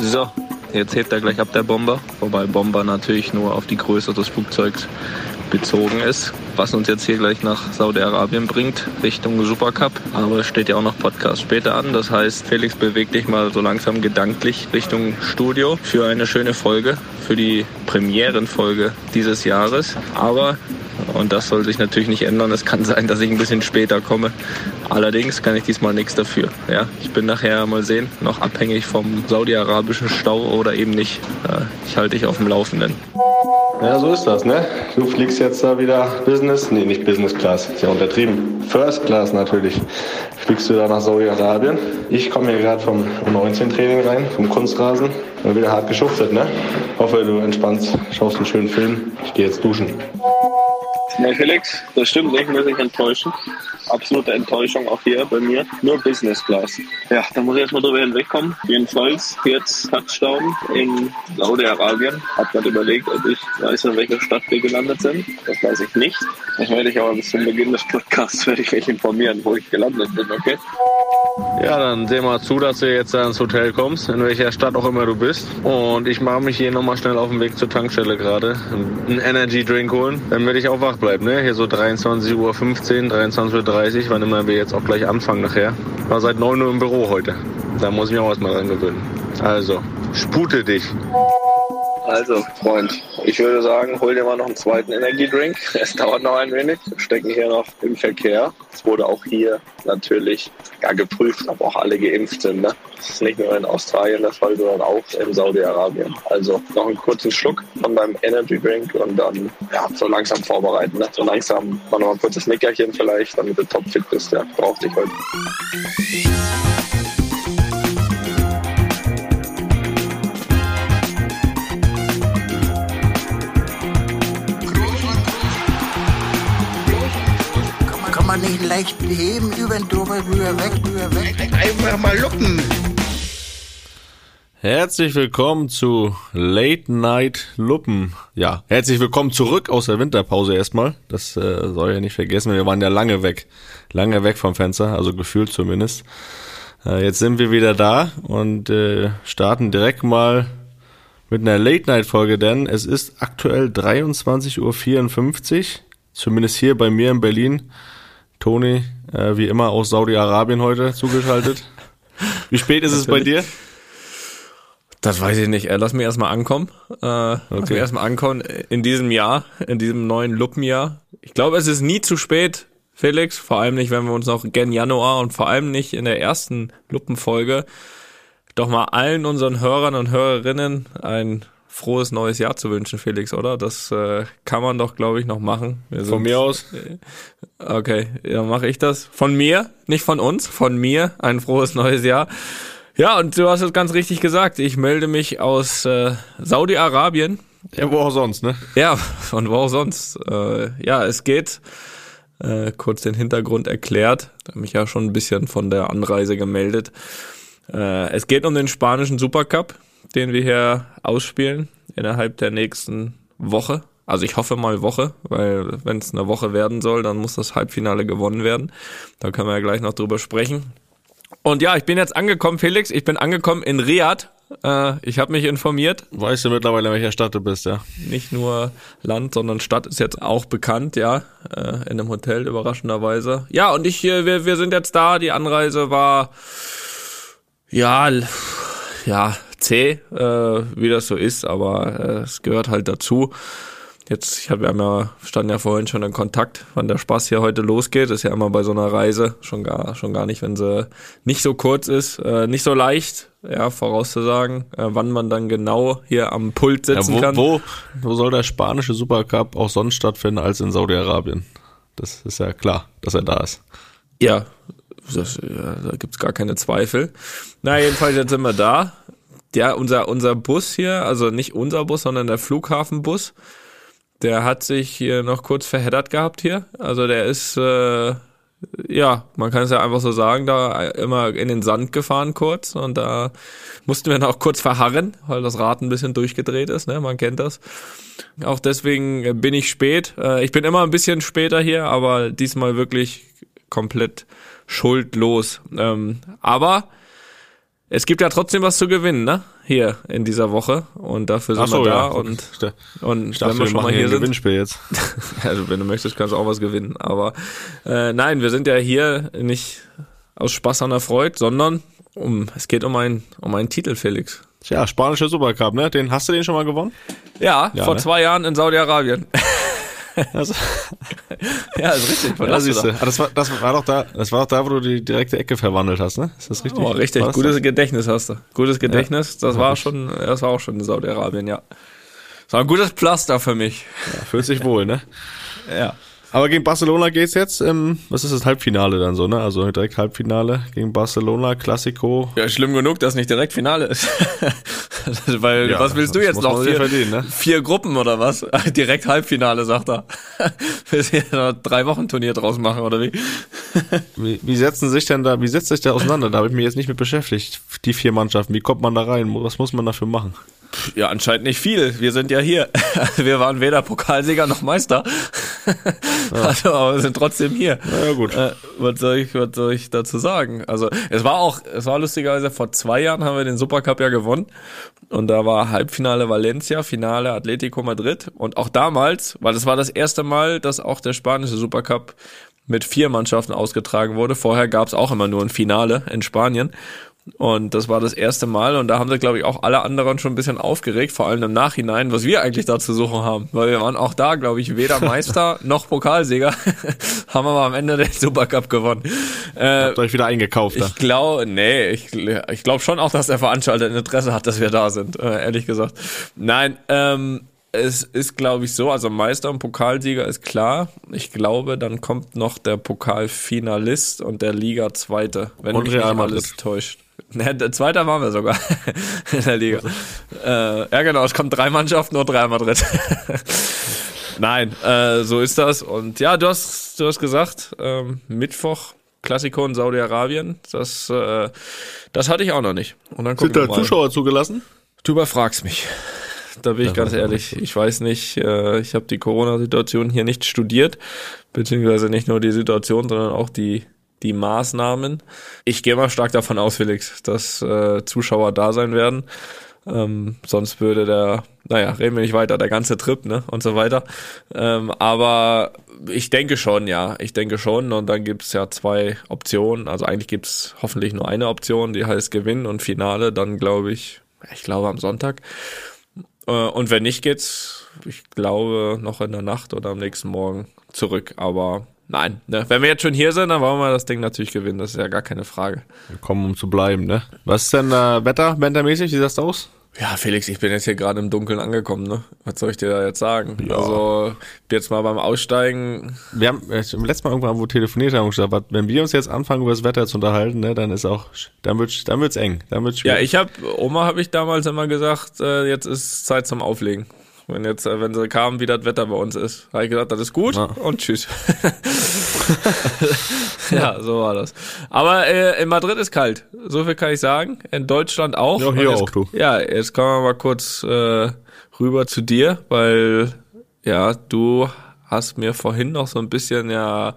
So, jetzt hebt er gleich ab der Bomber, wobei Bomber natürlich nur auf die Größe des Flugzeugs bezogen ist, was uns jetzt hier gleich nach Saudi-Arabien bringt, Richtung Supercup. Aber es steht ja auch noch Podcast später an. Das heißt, Felix bewegt dich mal so langsam gedanklich Richtung Studio für eine schöne Folge, für die Premierenfolge dieses Jahres. Aber und das soll sich natürlich nicht ändern. Es kann sein, dass ich ein bisschen später komme. Allerdings kann ich diesmal nichts dafür. Ja, ich bin nachher mal sehen, noch abhängig vom saudi-arabischen Stau oder eben nicht. Ich halte dich auf dem Laufenden. Ja, so ist das, ne? Du fliegst jetzt da wieder Business, nee, nicht Business Class, ist ja untertrieben. First Class natürlich. Fliegst du da nach Saudi-Arabien. Ich komme hier gerade vom U19-Training rein, vom Kunstrasen. Und wieder hart geschuftet, ne? Hoffe, du entspannst, schaust einen schönen Film. Ich gehe jetzt duschen. Ja, Felix, das stimmt nicht, muss ich enttäuschen. Absolute Enttäuschung auch hier bei mir. Nur Business Class. Ja, da muss ich erstmal drüber hinwegkommen. Jedenfalls jetzt Touchdown in Saudi-Arabien. Hab gerade überlegt, ob ich weiß, in welcher Stadt wir gelandet sind. Das weiß ich nicht. Das werde ich aber bis zum Beginn des Podcasts werde ich mich informieren, wo ich gelandet bin, okay? Ja, dann seh mal zu, dass du jetzt ins Hotel kommst, in welcher Stadt auch immer du bist. Und ich mache mich hier nochmal schnell auf den Weg zur Tankstelle gerade. Einen Energy Drink holen, damit ich auch wach bleibe. Ne? Hier so 23.15 Uhr, 23.30 Uhr, wann immer wir jetzt auch gleich anfangen nachher. War seit 9 Uhr im Büro heute. Da muss ich mich auch erstmal dran gewöhnen. Also, spute dich. Also, Freund, ich würde sagen, hol dir mal noch einen zweiten Energiedrink. Es dauert noch ein wenig. Wir stecken hier noch im Verkehr. Es wurde auch hier natürlich ja, geprüft, ob auch alle geimpft sind. Ne? Das ist nicht nur in Australien der Fall, sondern auch in Saudi-Arabien. Also noch einen kurzen Schluck von deinem Energy Drink und dann ja, so langsam vorbereiten. Ne? So langsam mal noch ein kurzes Nickerchen vielleicht, damit du topfit bist. Ja, braucht dich heute. Nicht leicht beheben, über den drüber, rüber, weg, rüber, weg. Einfach mal luppen. Herzlich willkommen zu Late Night Luppen. Ja, herzlich willkommen zurück aus der Winterpause erstmal. Das äh, soll ja nicht vergessen, wir waren ja lange weg. Lange weg vom Fenster, also gefühlt zumindest. Äh, jetzt sind wir wieder da und äh, starten direkt mal mit einer Late Night Folge, denn es ist aktuell 23.54 Uhr, zumindest hier bei mir in Berlin. Toni, äh, wie immer aus Saudi-Arabien heute zugeschaltet. Wie spät ist es bei dir? Das weiß ich nicht. Äh, Lass mich erstmal ankommen. Äh, Lass mich erstmal ankommen in diesem Jahr, in diesem neuen Luppenjahr. Ich glaube, es ist nie zu spät, Felix. Vor allem nicht, wenn wir uns noch gen Januar und vor allem nicht in der ersten Luppenfolge doch mal allen unseren Hörern und Hörerinnen ein frohes neues Jahr zu wünschen, Felix, oder? Das äh, kann man doch, glaube ich, noch machen. Wir Von mir aus? Okay, ja, mache ich das. Von mir, nicht von uns, von mir. Ein frohes neues Jahr. Ja, und du hast es ganz richtig gesagt. Ich melde mich aus äh, Saudi-Arabien. Ja, wo auch sonst, ne? Ja, von wo auch sonst. Äh, ja, es geht. Äh, kurz den Hintergrund erklärt. Hab mich ja schon ein bisschen von der Anreise gemeldet. Äh, es geht um den spanischen Supercup, den wir hier ausspielen innerhalb der nächsten Woche. Also ich hoffe mal Woche, weil wenn es eine Woche werden soll, dann muss das Halbfinale gewonnen werden. Da können wir ja gleich noch drüber sprechen. Und ja, ich bin jetzt angekommen, Felix. Ich bin angekommen in Riyadh. Äh, ich habe mich informiert. Weißt du mittlerweile, in welcher Stadt du bist, ja? Nicht nur Land, sondern Stadt ist jetzt auch bekannt, ja. Äh, in einem Hotel, überraschenderweise. Ja, und ich, äh, wir, wir sind jetzt da. Die Anreise war ja, ja, zäh, äh, wie das so ist, aber äh, es gehört halt dazu. Jetzt, ich habe ja standen ja vorhin schon in Kontakt, wann der Spaß hier heute losgeht. Ist ja immer bei so einer Reise schon gar, schon gar nicht, wenn sie nicht so kurz ist, äh, nicht so leicht, ja, vorauszusagen, äh, wann man dann genau hier am Pult ja sitzen wo, kann. wo, wo soll der spanische Supercup auch sonst stattfinden als in Saudi-Arabien? Das ist ja klar, dass er da ist. Ja, das, ja, da gibt's gar keine Zweifel. Na, jedenfalls, jetzt sind wir da. Ja, unser, unser Bus hier, also nicht unser Bus, sondern der Flughafenbus, der hat sich hier noch kurz verheddert gehabt hier. Also der ist, äh, ja, man kann es ja einfach so sagen, da immer in den Sand gefahren kurz und da mussten wir noch kurz verharren, weil das Rad ein bisschen durchgedreht ist, ne, man kennt das. Auch deswegen bin ich spät. Äh, Ich bin immer ein bisschen später hier, aber diesmal wirklich komplett schuldlos. Ähm, aber es gibt ja trotzdem was zu gewinnen, ne? Hier in dieser Woche. Und dafür sind so, wir da. ja. Und, und dachte, wenn wir wir schon mal hier ein sind. Gewinnspiel jetzt. Also wenn du möchtest, kannst du auch was gewinnen. Aber äh, nein, wir sind ja hier nicht aus Spaß an der Freude, sondern um es geht um einen um einen Titel, Felix. Tja, spanischer Supercup, ne? Den hast du den schon mal gewonnen? Ja, Ja, vor ne? zwei Jahren in Saudi-Arabien. Also, ja, ist richtig. Ja, siehst da? Ah, das war, das war doch da, das war doch da, wo du die direkte Ecke verwandelt hast, ne? Ist das richtig? Oh, richtig. Das Gutes das? Gedächtnis hast du. Gutes Gedächtnis. Das war schon, das war auch schon in Saudi-Arabien, ja. Das war ein gutes Pflaster für mich. Fühlt sich wohl, ne? Ja. Aber gegen Barcelona geht's jetzt, ähm, was ist das Halbfinale dann so, ne? Also direkt Halbfinale gegen Barcelona, Classico. Ja, schlimm genug, dass nicht direkt Finale ist. Weil, Ja, was willst du jetzt noch? Vier, ne? vier Gruppen oder was? Direkt Halbfinale, sagt er. Willst du hier noch drei Wochen Turnier draus machen, oder wie? Wie, wie setzen sich denn da, wie setzt sich da auseinander? Da habe ich mich jetzt nicht mit beschäftigt. Die vier Mannschaften, wie kommt man da rein? Was muss man dafür machen? Ja, anscheinend nicht viel. Wir sind ja hier. Wir waren weder Pokalsieger noch Meister. Also, aber wir sind trotzdem hier. Na ja, gut. Äh, was soll ich, was soll ich dazu sagen? Also, es war auch, es war lustigerweise vor zwei Jahren haben wir den Supercup ja gewonnen. Und da war Halbfinale Valencia, Finale Atletico Madrid. Und auch damals, weil es war das erste Mal, dass auch der spanische Supercup mit vier Mannschaften ausgetragen wurde. Vorher gab es auch immer nur ein Finale in Spanien. Und das war das erste Mal und da haben sich, glaube ich, auch alle anderen schon ein bisschen aufgeregt, vor allem im Nachhinein, was wir eigentlich da zu suchen haben. Weil wir waren auch da, glaube ich, weder Meister noch Pokalsieger, haben aber am Ende den Supercup gewonnen. Äh, Habt euch wieder eingekauft da? ich glaube, nee, ich, ich glaube schon auch, dass der Veranstalter ein Interesse hat, dass wir da sind, äh, ehrlich gesagt. Nein, ähm, es ist, glaube ich, so, also Meister und Pokalsieger ist klar. Ich glaube, dann kommt noch der Pokalfinalist und der Liga-Zweite, wenn Und mich Real nicht alles täuscht. Der Zweiter waren wir sogar in der Liga. Äh, ja, genau, es kommen drei Mannschaften und Real Madrid. Nein, äh, so ist das. Und ja, du hast, du hast gesagt, ähm, Mittwoch Klassiko in Saudi-Arabien. Das, äh, das hatte ich auch noch nicht. Und dann Sind da. Zuschauer zugelassen? Du überfragst mich. Da bin ich ganz ehrlich. Ich weiß nicht, äh, ich habe die Corona-Situation hier nicht studiert, beziehungsweise nicht nur die Situation, sondern auch die, die Maßnahmen. Ich gehe mal stark davon aus, Felix, dass äh, Zuschauer da sein werden. Ähm, sonst würde der, naja, reden wir nicht weiter, der ganze Trip, ne, und so weiter. Ähm, aber ich denke schon, ja, ich denke schon. Und dann gibt's ja zwei Optionen. Also eigentlich gibt's hoffentlich nur eine Option, die heißt Gewinn und Finale. Dann glaube ich, ich glaube am Sonntag. Äh, Und wenn nicht, geht's, ich glaube, noch in der Nacht oder am nächsten Morgen zurück. Aber nein, ne? wenn wir jetzt schon hier sind, dann wollen wir das Ding natürlich gewinnen. Das ist ja gar keine Frage. Wir kommen, um zu bleiben, ne? Was ist denn äh, Wetter, wettermäßig? Wie sieht's aus? Ja, Felix, ich bin jetzt hier gerade im Dunkeln angekommen, ne? Was soll ich dir da jetzt sagen? Also, jetzt mal beim Aussteigen. Wir haben äh, im letzten Mal irgendwann wo telefoniert haben und gesagt, wenn wir uns jetzt anfangen über das Wetter zu unterhalten, ne, dann ist auch, dann wird's, dann wird's eng, dann wird's Ja, ich habe, Oma habe ich damals immer gesagt, äh, jetzt ist Zeit zum Auflegen. Wenn jetzt, äh, wenn sie kamen, wie das Wetter bei uns ist, habe ich gesagt, das ist gut Ja. und tschüss. ja, so war das. Aber äh, in Madrid ist kalt. So viel kann ich sagen. In Deutschland auch. Ja, hier jetzt, auch, du. Ja, jetzt kommen wir mal kurz äh, rüber zu dir, weil ja, du hast mir vorhin noch so ein bisschen, ja,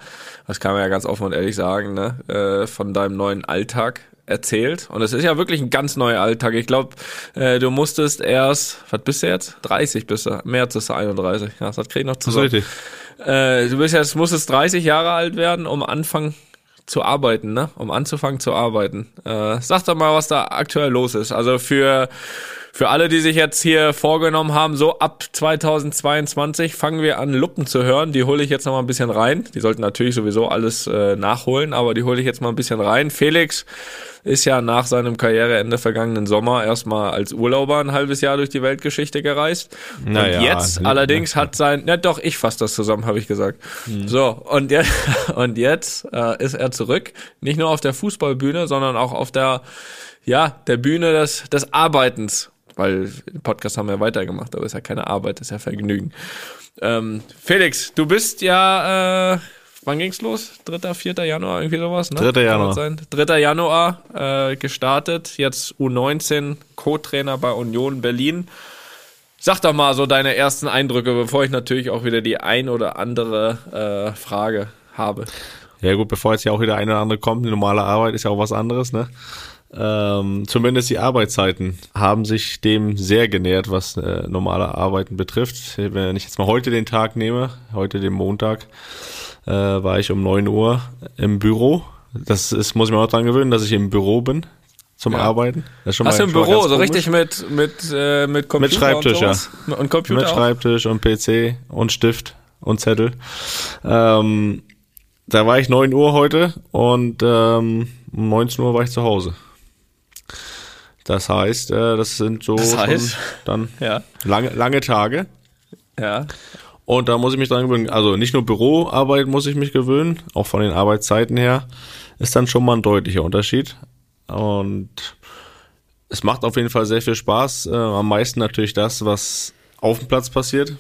das kann man ja ganz offen und ehrlich sagen, ne, äh, von deinem neuen Alltag erzählt. Und es ist ja wirklich ein ganz neuer Alltag. Ich glaube, äh, du musstest erst, was bist du jetzt? 30 bist du. März ist du 31. Ja, das krieg ich noch Das ist zusammen. richtig. Äh, du bist jetzt, musstest 30 Jahre alt werden, um anfangen zu arbeiten, ne? Um anzufangen zu arbeiten. Äh, sag doch mal, was da aktuell los ist. Also für für alle, die sich jetzt hier vorgenommen haben, so ab 2022 fangen wir an, Luppen zu hören. Die hole ich jetzt noch mal ein bisschen rein. Die sollten natürlich sowieso alles äh, nachholen, aber die hole ich jetzt mal ein bisschen rein. Felix ist ja nach seinem Karriereende vergangenen Sommer erstmal als Urlauber ein halbes Jahr durch die Weltgeschichte gereist. Naja, und jetzt ne- allerdings hat sein, na doch, ich fasse das zusammen, habe ich gesagt. So, und jetzt, und jetzt äh, ist er zurück, nicht nur auf der Fußballbühne, sondern auch auf der, ja, der Bühne des, des Arbeitens. Weil Podcast haben wir weitergemacht, aber ist ja keine Arbeit, ist ja Vergnügen. Ähm, Felix, du bist ja, äh, wann ging's los? 3., 4. Januar, irgendwie sowas, ne? 3. Kann Januar. das Sein? 3. Januar äh, gestartet, jetzt U19, Co-Trainer bei Union Berlin. Sag doch mal so deine ersten Eindrücke, bevor ich natürlich auch wieder die ein oder andere äh, Frage habe. Ja gut, bevor jetzt ja auch wieder eine oder andere kommt, die normale Arbeit ist ja auch was anderes, ne? Ähm, zumindest die Arbeitszeiten haben sich dem sehr genähert, was äh, normale Arbeiten betrifft. Wenn ich jetzt mal heute den Tag nehme, heute den Montag, äh, war ich um 9 Uhr im Büro. Das ist, muss ich mir auch dran gewöhnen, dass ich im Büro bin zum Ja. Arbeiten. Das ist schon Hast du im Büro so komisch. richtig mit, mit, äh, mit Computer Mit Schreibtisch, und, sowas? und Computer Mit auch? Schreibtisch und PC und Stift und Zettel. Ähm, da war ich 9 Uhr heute und ähm, um 19 Uhr war ich zu Hause. Das heißt, äh, das sind so Das heißt? dann Ja, lange, lange Tage. ja. Und da muss ich mich dran gewöhnen. Also nicht nur Büroarbeit muss ich mich gewöhnen, auch von den Arbeitszeiten her ist dann schon mal ein deutlicher Unterschied. Und es macht auf jeden Fall sehr viel Spaß. Äh, am meisten natürlich das, was auf dem Platz passiert.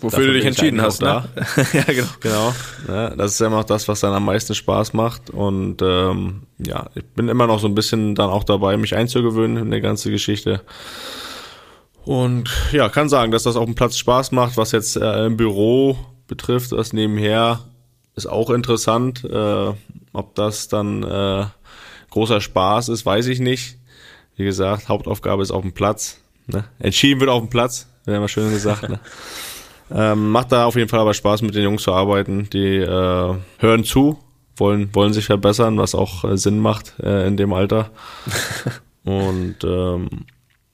Wofür Dafür du dich entschieden hast, auch ne? ja, genau. Genau. Ja, das ist ja immer das, was dann am meisten Spaß macht. Und ähm, ja, ich bin immer noch so ein bisschen dann auch dabei, mich einzugewöhnen in der ganze Geschichte. Und ja, kann sagen, dass das auf dem Platz Spaß macht. Was jetzt äh, im Büro betrifft, das nebenher ist auch interessant. Äh, ob das dann äh, großer Spaß ist, weiß ich nicht. Wie gesagt, Hauptaufgabe ist auf dem Platz. Ne? Entschieden wird auf dem Platz, wäre immer schön gesagt. Ne? Ähm, macht da auf jeden Fall aber Spaß, mit den Jungs zu arbeiten. Die äh, hören zu, wollen, wollen sich verbessern, was auch äh, Sinn macht äh, in dem Alter. Und ähm,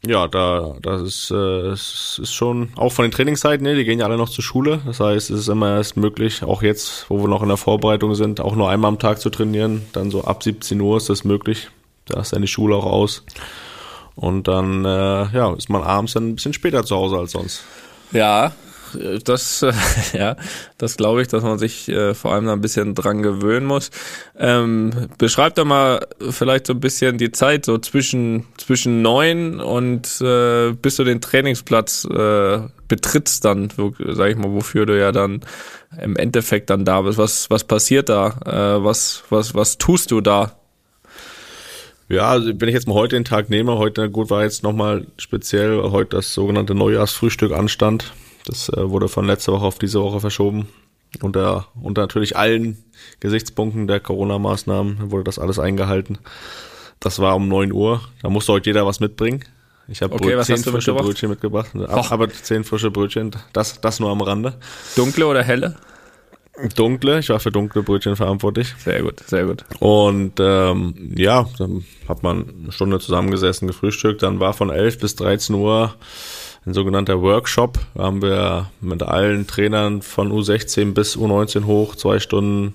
ja, da das ist, äh, es ist schon auch von den Trainingszeiten, ne, die gehen ja alle noch zur Schule. Das heißt, es ist immer erst möglich, auch jetzt, wo wir noch in der Vorbereitung sind, auch nur einmal am Tag zu trainieren. Dann so ab 17 Uhr ist das möglich. Da ist dann die Schule auch aus. Und dann äh, ja, ist man abends dann ein bisschen später zu Hause als sonst. Ja, das, äh, ja, das glaube ich, dass man sich äh, vor allem da ein bisschen dran gewöhnen muss. Ähm, beschreib doch mal vielleicht so ein bisschen die Zeit so zwischen zwischen neun und äh, bis du den Trainingsplatz äh, betrittst dann, sag ich mal, wofür du ja dann im Endeffekt dann da bist. Was was passiert da? Äh, was was was tust du da? Ja, also wenn ich jetzt mal heute den Tag nehme, heute gut war jetzt nochmal speziell, heute das sogenannte Neujahrsfrühstück anstand. Das äh, wurde von letzter Woche auf diese Woche verschoben. Unter, unter natürlich allen Gesichtspunkten der Corona-Maßnahmen wurde das alles eingehalten. Das war um 9 Uhr. Da musste heute jeder was mitbringen. Ich habe Okay, zehn frische mitgebracht? Brötchen mitgebracht. Och. Aber zehn frische Brötchen, das, das nur am Rande. Dunkle oder helle? Dunkle, ich war für dunkle Brötchen verantwortlich. Sehr gut, sehr gut. Und ähm, ja, dann hat man eine Stunde zusammengesessen, gefrühstückt. Dann war von 11 bis 13 Uhr ein sogenannter Workshop. Da haben wir mit allen Trainern von U16 bis U19 hoch zwei Stunden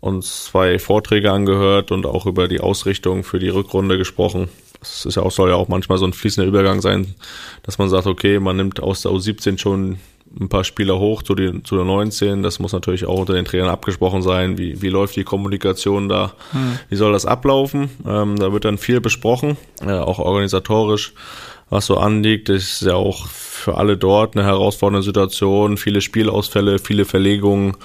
uns zwei Vorträge angehört und auch über die Ausrichtung für die Rückrunde gesprochen. Das ist ja auch, soll ja auch manchmal so ein fließender Übergang sein, dass man sagt, okay, man nimmt aus der U17 schon ein paar Spieler hoch zu, die, zu der 19. Das muss natürlich auch unter den Trainern abgesprochen sein. Wie, wie läuft die Kommunikation da? Wie soll das ablaufen? Ähm, da wird dann viel besprochen, äh, auch organisatorisch, was so anliegt. Ist ja auch für alle dort eine herausfordernde Situation. Viele Spielausfälle, viele Verlegungen.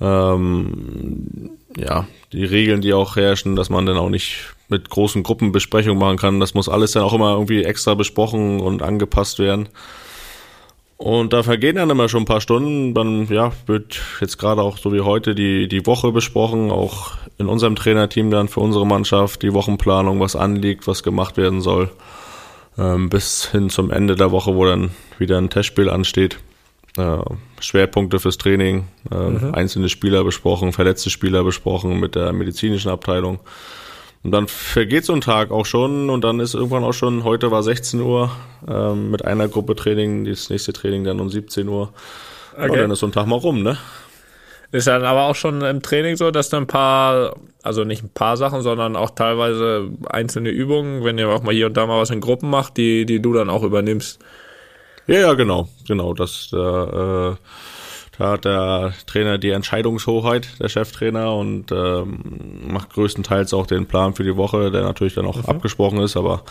Ähm, ja, die Regeln, die auch herrschen, dass man dann auch nicht mit großen Gruppen Besprechungen machen kann. Das muss alles dann auch immer irgendwie extra besprochen und angepasst werden. Und da vergehen dann immer schon ein paar Stunden. Dann ja, wird jetzt gerade auch so wie heute die, die Woche besprochen, auch in unserem Trainerteam dann für unsere Mannschaft, die Wochenplanung, was anliegt, was gemacht werden soll. Ähm, bis hin zum Ende der Woche, wo dann wieder ein Testspiel ansteht. Äh, Schwerpunkte fürs Training, äh, einzelne Spieler besprochen, verletzte Spieler besprochen mit der medizinischen Abteilung. Und dann vergeht so ein Tag auch schon und dann ist irgendwann auch schon, heute war 16 Uhr ähm, mit einer Gruppe Training, das nächste Training dann um 17 Uhr. Okay. dann ist so ein Tag mal rum, ne? Ist dann aber auch schon im Training so, dass du ein paar, also nicht ein paar Sachen, sondern auch teilweise einzelne Übungen, wenn ihr auch mal hier und da mal was in Gruppen macht, die, die du dann auch übernimmst. Ja, ja, genau, genau. Das, äh, äh, da hat der Trainer die Entscheidungshoheit, der Cheftrainer, und ähm, macht größtenteils auch den Plan für die Woche, der natürlich dann auch abgesprochen ist, aber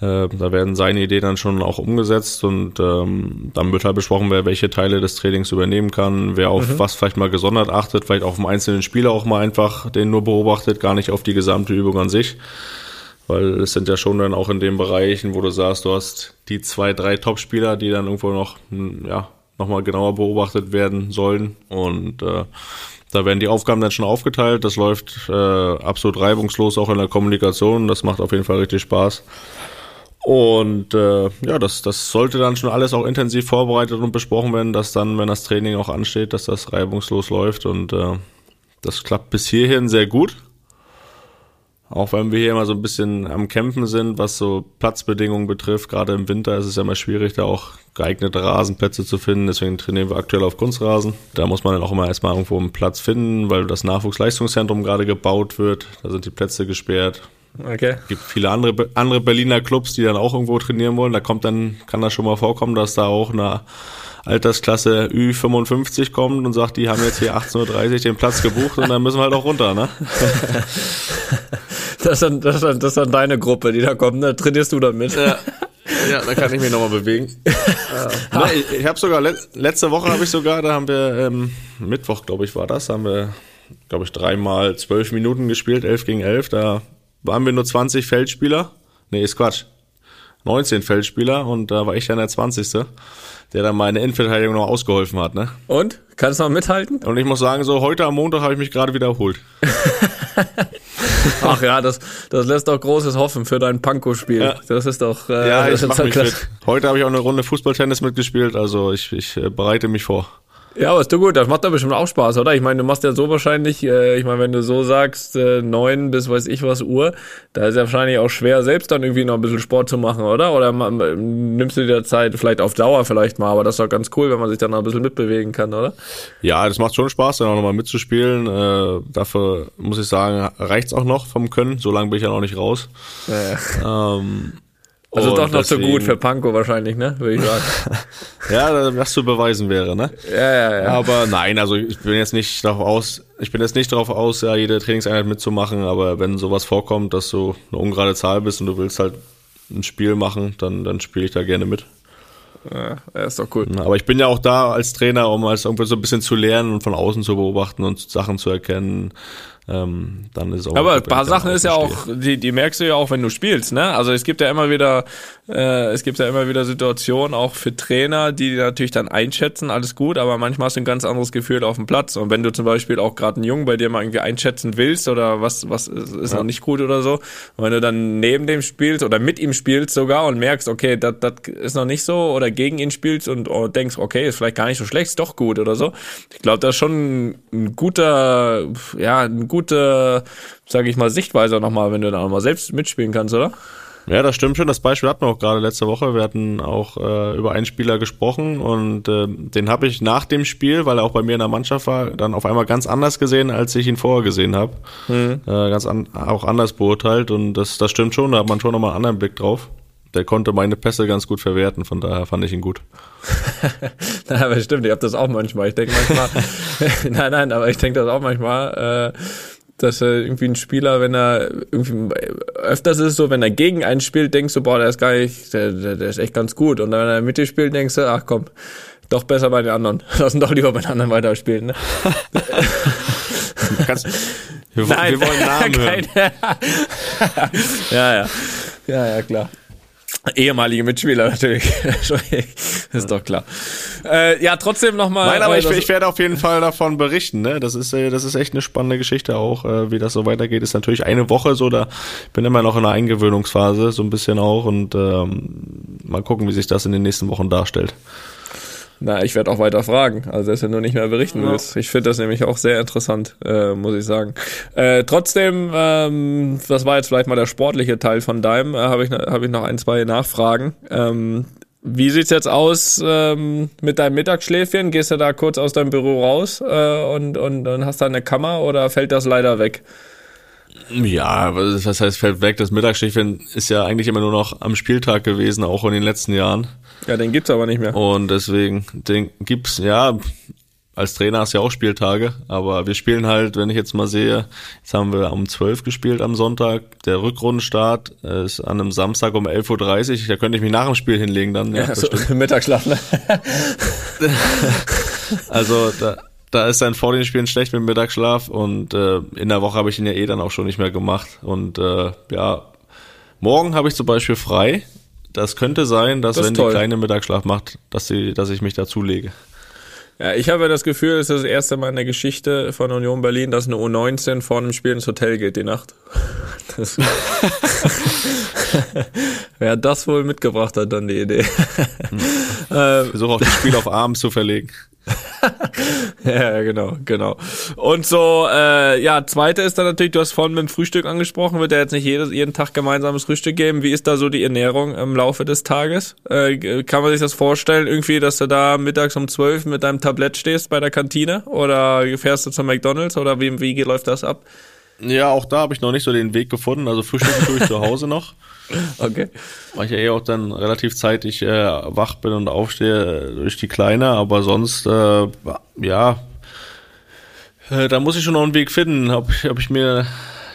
äh, da werden seine Ideen dann schon auch umgesetzt und ähm, dann wird halt besprochen, wer welche Teile des Trainings übernehmen kann, wer auf was vielleicht mal gesondert achtet, vielleicht auf den einzelnen Spieler auch mal einfach den nur beobachtet, gar nicht auf die gesamte Übung an sich. Weil es sind ja schon dann auch in den Bereichen, wo du sagst, du hast die zwei, drei Top-Spieler, die dann irgendwo noch, hm, ja, nochmal genauer beobachtet werden sollen. Und äh, Da werden die Aufgaben dann schon aufgeteilt. Das läuft äh, absolut reibungslos auch in der Kommunikation. Das macht auf jeden Fall richtig Spaß. Und äh, ja, das, das sollte dann schon alles auch intensiv vorbereitet und besprochen werden, dass dann, wenn das Training auch ansteht, dass das reibungslos läuft. Und äh, das klappt bis hierhin sehr gut. Auch wenn wir hier immer so ein bisschen am Kämpfen sind, was so Platzbedingungen betrifft. Gerade im Winter ist es ja immer schwierig, da auch geeignete Rasenplätze zu finden. Deswegen trainieren wir aktuell auf Kunstrasen. Da muss man dann auch immer erstmal irgendwo einen Platz finden, weil das Nachwuchsleistungszentrum gerade gebaut wird. Da sind die Plätze gesperrt. Okay. Es gibt viele andere, andere Berliner Clubs, die dann auch irgendwo trainieren wollen. Da kommt dann, kann das schon mal vorkommen, dass da auch eine Altersklasse Ü55 kommt und sagt, die haben jetzt hier 18.30 Uhr den Platz gebucht und dann müssen wir halt auch runter, ne? Das ist, dann, das, ist dann, das ist dann deine Gruppe, die da kommt, ne? Trainierst du dann mit? Ja, ja da kann ich mich nochmal bewegen. ja. Ne, ich ich habe sogar, letzte Woche habe ich sogar, da haben wir, ähm, Mittwoch, glaube ich, war das, haben wir, glaube ich, dreimal zwölf Minuten gespielt, elf gegen elf. Da waren wir nur 20 Feldspieler. Nee, ist Quatsch. 19 Feldspieler und da war ich dann der 20 der dann meine Innenverteidigung noch ausgeholfen hat. Ne? Und? Kannst du noch mithalten? Und ich muss sagen, so heute am Montag habe ich mich gerade wiederholt. Ach ja, das, das lässt doch großes Hoffen für dein Panko-Spiel. Ja. Das ist doch. Äh, ja, ich mach mich fit. Heute habe ich auch eine Runde Fußballtennis mitgespielt, also ich, ich äh, bereite mich vor. Ja, aber ist doch gut, das macht doch bestimmt auch Spaß, oder? Ich meine, du machst ja so wahrscheinlich, äh, ich meine, wenn du so sagst, äh, neun bis weiß ich was Uhr, da ist ja wahrscheinlich auch schwer, selbst dann irgendwie noch ein bisschen Sport zu machen, oder? Oder nimmst du dir Zeit, vielleicht auf Dauer vielleicht mal, aber das ist doch ganz cool, wenn man sich dann noch ein bisschen mitbewegen kann, oder? Ja, das macht schon Spaß, dann auch nochmal mitzuspielen. Äh, dafür muss ich sagen, reicht's auch noch vom Können, so lange bin ich ja noch nicht raus. Ja. Ähm, also und doch noch deswegen, zu gut für Panko wahrscheinlich, ne? Würde ich sagen. ja, was zu beweisen wäre, ne? Ja, ja, ja. Aber nein, also ich bin jetzt nicht darauf aus, ich bin jetzt nicht darauf aus, ja, jede Trainingseinheit mitzumachen, aber wenn sowas vorkommt, dass du eine ungerade Zahl bist und du willst halt ein Spiel machen, dann, dann spiele ich da gerne mit. Ja, ist doch cool. Aber ich bin ja auch da als Trainer, um als irgendwie so ein bisschen zu lernen und von außen zu beobachten und Sachen zu erkennen, ähm, dann ist auch. Aber ein paar Sachen ist ja auch, die, die merkst du ja auch, wenn du spielst, ne? Also es gibt ja immer wieder, äh, es gibt ja immer wieder Situationen, auch für Trainer, die natürlich dann einschätzen, alles gut, aber manchmal hast du ein ganz anderes Gefühl auf dem Platz. Und wenn du zum Beispiel auch gerade einen Jungen bei dir mal irgendwie einschätzen willst oder was, was ist, ist ja. noch nicht gut oder so, und wenn du dann neben dem spielst oder mit ihm spielst sogar und merkst, okay, das ist noch nicht so oder gegen ihn spielst und oh, denkst, okay, ist vielleicht gar nicht so schlecht, ist doch gut oder so. Ich glaube, das ist schon ein guter, ja, ein guter gute, sage ich mal, Sichtweise nochmal, wenn du da nochmal selbst mitspielen kannst, oder? Ja, das stimmt schon. Das Beispiel hatten wir auch gerade letzte Woche. Wir hatten auch äh, über einen Spieler gesprochen und äh, den habe ich nach dem Spiel, weil er auch bei mir in der Mannschaft war, dann auf einmal ganz anders gesehen, als ich ihn vorher gesehen habe. Mhm. Äh, ganz an, auch anders beurteilt und das, das stimmt schon. Da hat man schon nochmal einen anderen Blick drauf. Der konnte meine Pässe ganz gut verwerten, von daher fand ich ihn gut. Na, aber stimmt, ich habe das auch manchmal. Ich denke manchmal, nein, nein, aber ich denke das auch manchmal. Äh, dass er irgendwie ein Spieler, wenn er irgendwie öfters ist es so, wenn er gegen einen spielt, denkst du, boah, der ist gar nicht, der, der, der ist echt ganz gut. Und dann, wenn er mit dir spielt, denkst du, ach komm, doch besser bei den anderen. Lass uns doch lieber bei den anderen weiterspielen. Ne? Kannst, wir, Nein, wir wollen Namen hören. ja, ja. Ja, ja, klar. Ehemalige Mitspieler natürlich. ist doch klar. Äh, ja, trotzdem nochmal. Nein, aber ich, ich, werde auf jeden Fall davon berichten. Ne? Das ist äh, das ist echt eine spannende Geschichte auch, äh, wie das so weitergeht. Ist natürlich eine Woche so, da bin immer noch in einer Eingewöhnungsphase, so ein bisschen auch. Und ähm, mal gucken, wie sich das in den nächsten Wochen darstellt. Na, ich werde auch weiter fragen, also dass du nur nicht mehr berichten ja. willst. Ich finde das nämlich auch sehr interessant, äh, muss ich sagen. Äh, trotzdem, ähm, das war jetzt vielleicht mal der sportliche Teil von deinem, äh, habe ich, hab ich noch ein, zwei Nachfragen. Ähm, wie sieht's jetzt aus ähm, mit deinem Mittagsschläfchen? Gehst du da kurz aus deinem Büro raus äh, und, und, und hast da eine Kammer oder fällt das leider weg? Ja, was heißt fällt weg? Das Mittagsschläfchen ist ja eigentlich immer nur noch am Spieltag gewesen, auch in den letzten Jahren. Ja, den gibt's aber nicht mehr. Und deswegen, den gibt's, ja, als Trainer hast du ja auch Spieltage, aber wir spielen halt, wenn ich jetzt mal sehe, jetzt haben wir um 12 gespielt am Sonntag, der Rückrundenstart ist an einem Samstag um 11.30 Uhr, da könnte ich mich nach dem Spiel hinlegen dann. Ja, ja so Mittagsschlaf, ne? also da, da ist dann vor den Spielen schlecht mit Mittagsschlaf und äh, in der Woche habe ich ihn ja eh dann auch schon nicht mehr gemacht und äh, ja, morgen habe ich zum Beispiel frei, das könnte sein, dass das wenn toll. die Kleine Mittagsschlaf macht, dass sie, dass ich mich dazulege. Ja, ich habe das Gefühl, es ist das erste Mal in der Geschichte von Union Berlin, dass eine U19 vor einem Spiel ins Hotel geht die Nacht. Das Wer das wohl mitgebracht hat, dann die Idee. ähm, Versuche auch das Spiel auf abends zu verlegen. ja, genau, genau. Und so, äh, ja, zweite ist dann natürlich, du hast vorhin mit dem Frühstück angesprochen, wird ja jetzt nicht jedes, jeden Tag gemeinsames Frühstück geben. Wie ist da so die Ernährung im Laufe des Tages? Äh, kann man sich das vorstellen, irgendwie, dass du da mittags um zwölf mit deinem Tablett stehst bei der Kantine? Oder fährst du zum McDonalds? Oder wie, wie läuft das ab? Ja, auch da habe ich noch nicht so den Weg gefunden. Also Frühstück tue ich zu Hause noch. Okay. Weil ich ja eh auch dann relativ zeitig äh, wach bin und aufstehe äh, durch die Kleine, aber sonst, äh, ja, äh, da muss ich schon noch einen Weg finden, ob ich, ob ich mir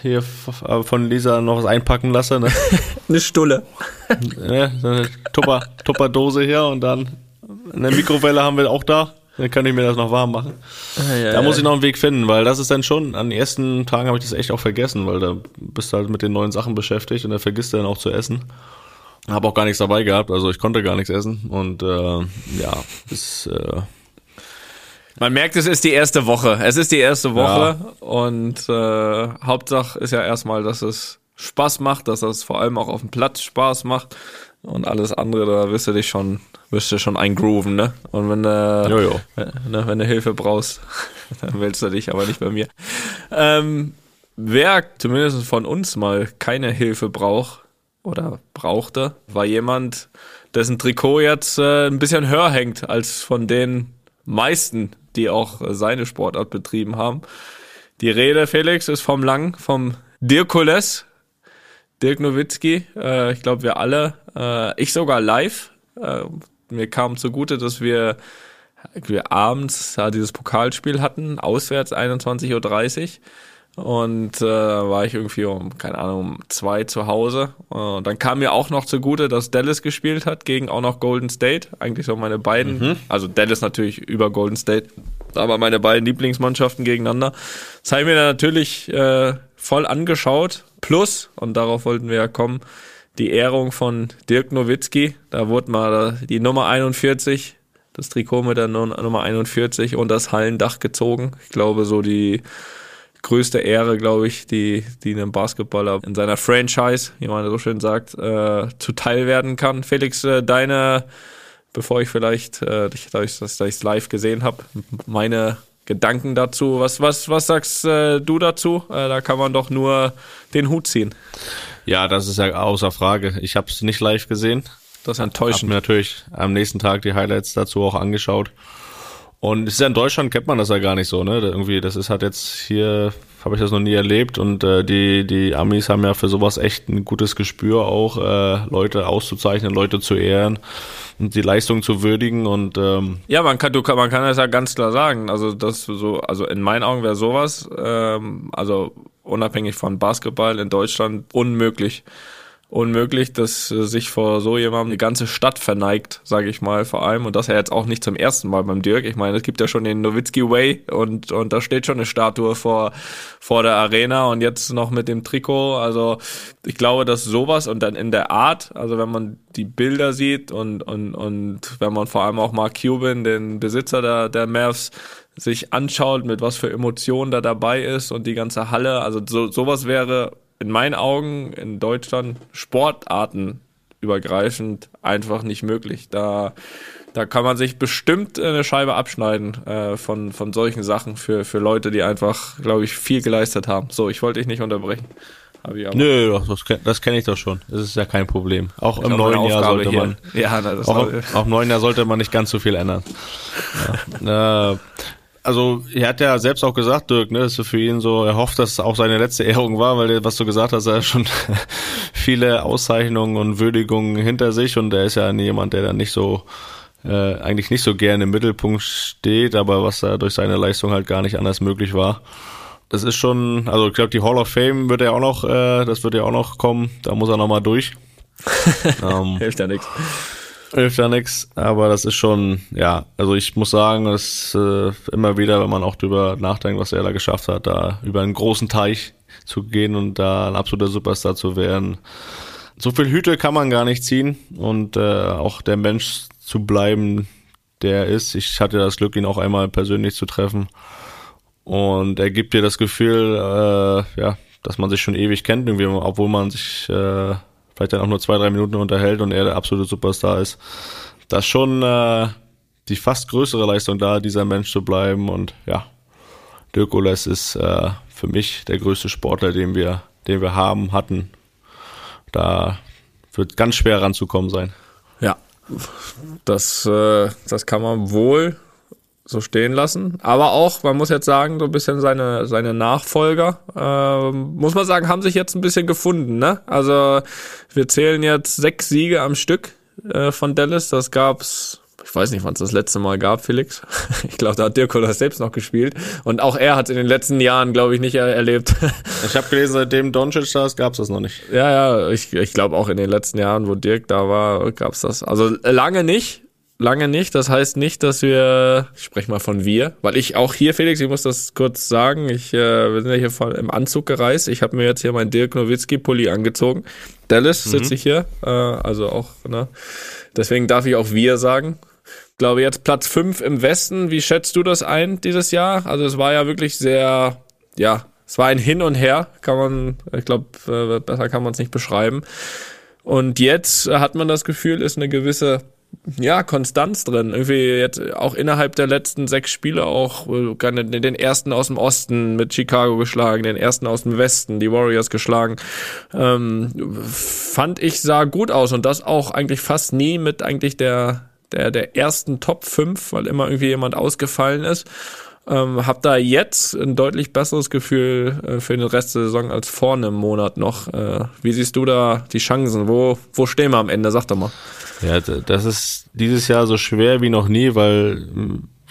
hier äh, von Lisa noch was einpacken lasse. Ne? eine Stulle. ne, eine Tupper, Tupperdose hier und dann eine Mikrowelle haben wir auch da. Dann kann ich mir das noch warm machen. Ah, ja, da muss ich noch einen Weg finden, weil das ist dann schon, an den ersten Tagen habe ich das echt auch vergessen, weil da bist du halt mit den neuen Sachen beschäftigt und da vergisst du dann auch zu essen. Habe auch gar nichts dabei gehabt, also ich konnte gar nichts essen und äh, ja, ist äh, man merkt, es ist die erste Woche. Es ist die erste Woche ja. und äh, Hauptsache ist ja erstmal, dass es Spaß macht, dass es vor allem auch auf dem Platz Spaß macht und alles andere, da wirst du dich schon wirst du schon eingrooven, ne? Und wenn du, Jojo. Ne, wenn du Hilfe brauchst, dann willst du dich aber nicht bei mir. Ähm, wer zumindest von uns mal keine Hilfe braucht oder brauchte, war jemand, dessen Trikot jetzt äh, ein bisschen höher hängt als von den meisten, die auch äh, seine Sportart betrieben haben. Die Rede, Felix, ist vom Lang, vom Dirkules, Dirk Nowitzki. Äh, ich glaube, wir alle, äh, ich sogar live. Mir kam zugute, dass wir, wir abends ja, dieses Pokalspiel hatten, auswärts 21.30 Uhr. Und äh, war ich irgendwie um, keine Ahnung, um zwei zu Hause. Und dann kam mir auch noch zugute, dass Dallas gespielt hat gegen auch noch Golden State. Eigentlich so meine beiden, mhm. also Dallas natürlich über Golden State, aber meine beiden Lieblingsmannschaften gegeneinander. Das habe ich mir dann natürlich äh, voll angeschaut. Plus, und darauf wollten wir ja kommen, die Ehrung von Dirk Nowitzki. Da wurde mal die Nummer 41, das Trikot mit der Nummer 41 und das Hallendach gezogen. Ich glaube, so die größte Ehre, glaube ich, die, die einem Basketballer in seiner Franchise, wie man so schön sagt, äh, zuteil werden kann. Felix, äh, deine, bevor ich vielleicht, äh, dadurch, dass ich es live gesehen habe, meine Gedanken dazu. Was, was, was sagst äh, du dazu? Äh, da kann man doch nur den Hut ziehen. Ja, das ist ja außer Frage. Ich habe es nicht live gesehen. Das ist enttäuschend. Hab mir natürlich am nächsten Tag die Highlights dazu auch angeschaut. Und es ist ja in Deutschland kennt man das ja gar nicht so, ne? Irgendwie, das ist halt jetzt hier, habe ich das noch nie erlebt und äh, die die Amis haben ja für sowas echt ein gutes Gespür auch, äh, Leute auszuzeichnen, Leute zu ehren und die Leistung zu würdigen und ähm, ja, man kann du man kann das ja ganz klar sagen, also das so, also in meinen Augen wäre sowas, ähm, also unabhängig von Basketball in Deutschland unmöglich unmöglich, dass äh, sich vor so jemandem die ganze Stadt verneigt, sage ich mal vor allem. Und das ja jetzt auch nicht zum ersten Mal beim Dirk. Ich meine, es gibt ja schon den Nowitzki Way und, und da steht schon eine Statue vor, vor der Arena und jetzt noch mit dem Trikot. Also ich glaube, dass sowas und dann in der Art, also wenn man die Bilder sieht und, und, und wenn man vor allem auch Mark Cuban, den Besitzer der, der Mavs, sich anschaut, mit was für Emotionen da dabei ist und die ganze Halle, also so, sowas wäre in meinen Augen in Deutschland Sportarten übergreifend einfach nicht möglich. Da, da kann man sich bestimmt eine Scheibe abschneiden äh, von, von solchen Sachen für, für Leute, die einfach, glaube ich, viel geleistet haben. So, ich wollte dich nicht unterbrechen. Nö, das, das kenne ich doch schon. Das ist ja kein Problem. Auch im neuen Jahr sollte hier. man. Ja, das auch, auch im neuen Jahr sollte man nicht ganz so viel ändern. Ja. äh, also er hat ja selbst auch gesagt, Dirk, ne, dass für ihn so, er hofft, dass es auch seine letzte Ehrung war, weil was du gesagt hast, er hat schon viele Auszeichnungen und Würdigungen hinter sich und er ist ja jemand, der dann nicht so äh, eigentlich nicht so gerne im Mittelpunkt steht, aber was da durch seine Leistung halt gar nicht anders möglich war. Das ist schon, also ich glaube, die Hall of Fame wird ja auch noch, äh, das wird ja auch noch kommen, da muss er nochmal durch. ähm, Hilft ja nichts. Hilft ja nichts, aber das ist schon, ja, also ich muss sagen, dass äh, immer wieder, wenn man auch drüber nachdenkt, was er da geschafft hat, da über einen großen Teich zu gehen und da ein absoluter Superstar zu werden. So viel Hüte kann man gar nicht ziehen und äh, auch der Mensch zu bleiben, der ist. Ich hatte das Glück, ihn auch einmal persönlich zu treffen. Und er gibt dir das Gefühl, äh, ja, dass man sich schon ewig kennt, irgendwie, obwohl man sich äh, vielleicht dann auch nur zwei, drei Minuten unterhält und er der absolute Superstar ist. Das ist schon äh, die fast größere Leistung da, dieser Mensch zu bleiben. Und ja, Dirk Oles ist äh, für mich der größte Sportler, den wir, den wir haben, hatten. Da wird ganz schwer ranzukommen sein. Ja, das, äh, das kann man wohl so stehen lassen. Aber auch, man muss jetzt sagen, so ein bisschen seine, seine Nachfolger, äh, muss man sagen, haben sich jetzt ein bisschen gefunden. Ne? Also wir zählen jetzt sechs Siege am Stück äh, von Dallas. Das gab's ich weiß nicht, wann es das letzte Mal gab, Felix. Ich glaube, da hat Dirk das selbst noch gespielt. Und auch er hat es in den letzten Jahren, glaube ich, nicht er erlebt. Ich habe gelesen, seitdem Doncic da ist, gab es das noch nicht. Ja, ja, ich, ich glaube auch in den letzten Jahren, wo Dirk da war, gab es das. Also lange nicht, lange nicht. Das heißt nicht, dass wir, ich spreche mal von wir, weil ich auch hier, Felix, ich muss das kurz sagen, ich, äh, wir sind ja hier voll im Anzug gereist. Ich habe mir jetzt hier meinen Dirk Nowitzki-Pulli angezogen. Dallas mhm. sitze ich hier, äh, also auch, ne? Deswegen darf ich auch wir sagen glaube jetzt Platz 5 im Westen. Wie schätzt du das ein dieses Jahr? Also es war ja wirklich sehr, ja, es war ein Hin und Her, kann man, ich glaube, äh, besser kann man es nicht beschreiben. Und jetzt hat man das Gefühl, ist eine gewisse ja, Konstanz drin. Irgendwie jetzt auch innerhalb der letzten sechs Spiele auch äh, den ersten aus dem Osten mit Chicago geschlagen, den ersten aus dem Westen, die Warriors geschlagen. Ähm, fand ich sah gut aus und das auch eigentlich fast nie mit eigentlich der der, der ersten Top 5, weil immer irgendwie jemand ausgefallen ist. Ähm, hab da jetzt ein deutlich besseres Gefühl äh, für den Rest der Saison als vorne im Monat noch. Äh, wie siehst du da die Chancen? Wo, wo stehen wir am Ende? Sag doch mal. Ja, das ist dieses Jahr so schwer wie noch nie, weil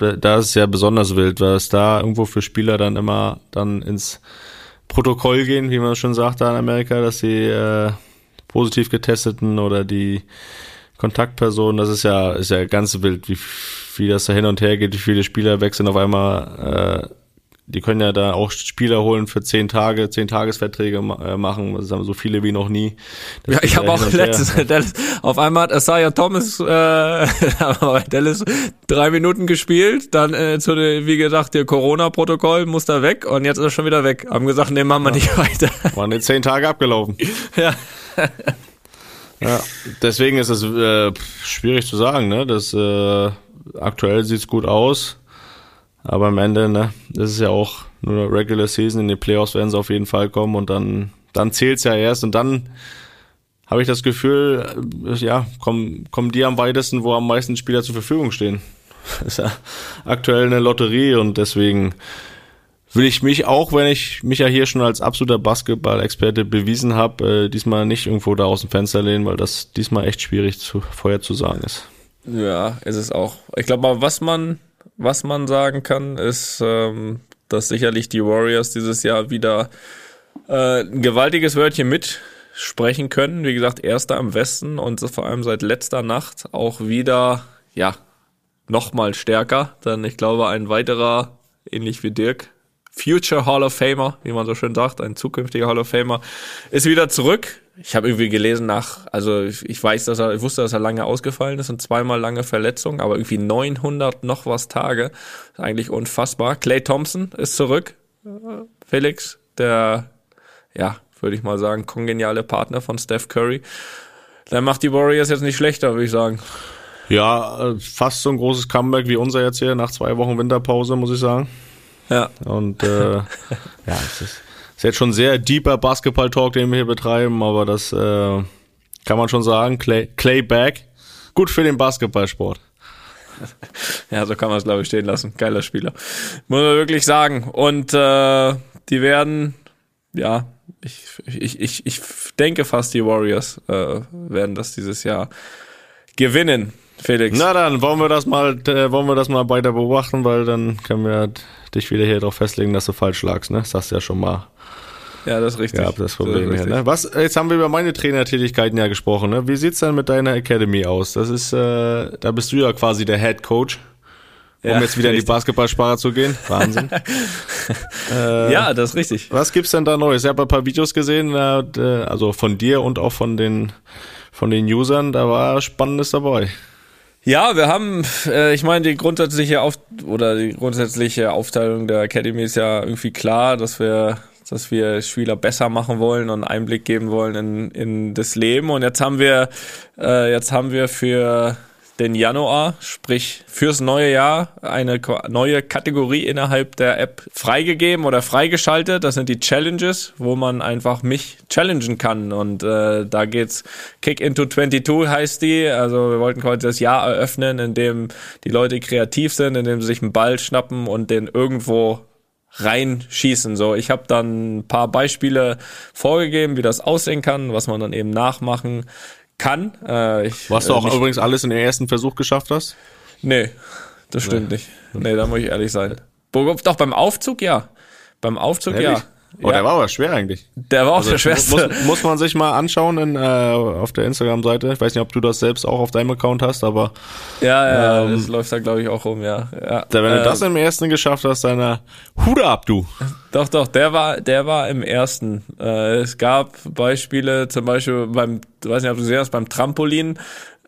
äh, da ist es ja besonders wild, weil es da irgendwo für Spieler dann immer dann ins Protokoll gehen, wie man schon sagt da in Amerika, dass sie äh, positiv getesteten oder die Kontaktpersonen, das ist ja, ist ja ganz wild, wie, wie das da hin und her geht, wie viele Spieler wechseln auf einmal, äh, die können ja da auch Spieler holen für zehn Tage, zehn Tagesverträge äh, machen, das haben so viele wie noch nie. Das ja, ich habe auch letztes, Dallas, auf einmal hat Asaya Thomas äh, bei Dallas drei Minuten gespielt, dann äh, zu der, wie gesagt, der Corona-Protokoll muss da weg und jetzt ist er schon wieder weg. Haben gesagt, nee, machen wir ja. nicht weiter. Waren jetzt zehn Tage abgelaufen. ja. Ja, deswegen ist es äh, schwierig zu sagen, ne? Das äh, aktuell sieht's gut aus, aber am Ende, ne, das ist ja auch nur eine Regular Season, in die Playoffs werden sie auf jeden Fall kommen und dann dann zählt's ja erst und dann habe ich das Gefühl, äh, ja, kommen kommen die am weitesten, wo am meisten Spieler zur Verfügung stehen. Das ist ja aktuell eine Lotterie und deswegen will ich mich auch, wenn ich mich ja hier schon als absoluter Basketball-Experte bewiesen habe, äh, diesmal nicht irgendwo da aus dem Fenster lehnen, weil das diesmal echt schwierig zu, vorher zu sagen ist. Ja, ist es auch. Ich glaube, was man, was man sagen kann, ist, ähm, dass sicherlich die Warriors dieses Jahr wieder äh, ein gewaltiges Wörtchen mitsprechen können. Wie gesagt, erster am Westen und vor allem seit letzter Nacht auch wieder, ja, nochmal stärker. Denn ich glaube, ein weiterer, ähnlich wie Dirk, Future Hall of Famer, wie man so schön sagt, ein zukünftiger Hall of Famer, ist wieder zurück. Ich habe irgendwie gelesen nach, also ich weiß, dass er, ich wusste, dass er lange ausgefallen ist und zweimal lange Verletzungen, aber irgendwie 900 noch was Tage, ist eigentlich unfassbar. Clay Thompson ist zurück, Felix, der, ja, würde ich mal sagen, kongeniale Partner von Steph Curry. Der macht die Warriors jetzt nicht schlechter, würde ich sagen. Ja, äh, fast so ein großes Comeback wie unser jetzt hier nach zwei Wochen Winterpause, muss ich sagen. Ja. Und äh, ja, es ist, ist jetzt schon sehr deeper Basketball-Talk, den wir hier betreiben, aber das äh, kann man schon sagen. Clay, Clayback, gut für den Basketballsport. Ja, so kann man es, glaube ich, stehen lassen. Geiler Spieler. Muss man wirklich sagen. Und äh, die werden, ja, ich, ich, ich, ich denke fast, die Warriors äh, werden das dieses Jahr gewinnen. Felix. Na dann wollen wir das mal, äh, wollen wir das mal weiter beobachten, weil dann können wir dich wieder hier drauf festlegen, dass du falsch lagst, ne? Das sagst du ja schon mal. Ja, das ist richtig. Ja, das Problem das hier, ne? Was, jetzt haben wir über meine Trainertätigkeiten ja gesprochen, ne? Wie sieht's denn mit deiner Academy aus? Das ist, äh, da bist du ja quasi der Head Coach. Um ja, jetzt wieder richtig. in die Basketballsprache zu gehen. Wahnsinn. äh, ja, das ist richtig. Was gibt's denn da Neues? Ich habe ein paar Videos gesehen, also von dir und auch von den, von den Usern. Da war Spannendes dabei. Ja, wir haben, äh, ich meine, die grundsätzliche Auf oder die grundsätzliche Aufteilung der Academy ist ja irgendwie klar, dass wir dass wir Spieler besser machen wollen und Einblick geben wollen in, in das Leben. Und jetzt haben wir, äh, jetzt haben wir für den Januar, sprich fürs neue Jahr, eine neue Kategorie innerhalb der App freigegeben oder freigeschaltet. Das sind die Challenges, wo man einfach mich challengen kann. Und äh, da geht's Kick into 22 heißt die. Also wir wollten quasi das Jahr eröffnen, in dem die Leute kreativ sind, in dem sie sich einen Ball schnappen und den irgendwo reinschießen. So, ich habe dann ein paar Beispiele vorgegeben, wie das aussehen kann, was man dann eben nachmachen kann. Äh, ich, was du äh, auch nicht, übrigens alles in den ersten Versuch geschafft hast? Nee, das stimmt nee. nicht. Nee, da muss ich ehrlich sein. Doch, beim Aufzug ja. Beim Aufzug Ehrlich? ja. Oh, ja. der war aber schwer eigentlich. Der war auch also, der schwerste. Muss, muss man sich mal anschauen in, äh, auf der Instagram-Seite. Ich weiß nicht, ob du das selbst auch auf deinem Account hast, aber. Ja, ja, ähm, das läuft da, glaube ich, auch rum, ja. ja. wenn du äh, das im ersten geschafft hast, deiner Hude ab, du. Doch, doch, der war, der war im ersten. Äh, es gab Beispiele, zum Beispiel beim, weiß nicht, ob du gesehen hast, beim Trampolin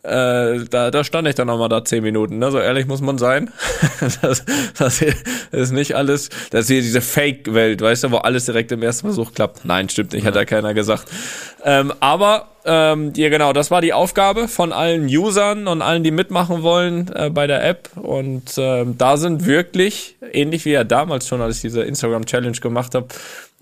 äh, da, da stand ich dann nochmal da zehn Minuten, ne? so ehrlich muss man sein. das, das ist nicht alles, das ist hier diese Fake-Welt, weißt du, wo alles direkt im ersten Versuch klappt. Nein, stimmt nicht, hat ja keiner gesagt. Ähm, aber ähm, ja genau, das war die Aufgabe von allen Usern und allen, die mitmachen wollen äh, bei der App. Und ähm, da sind wirklich, ähnlich wie ja damals schon, als ich diese Instagram Challenge gemacht habe,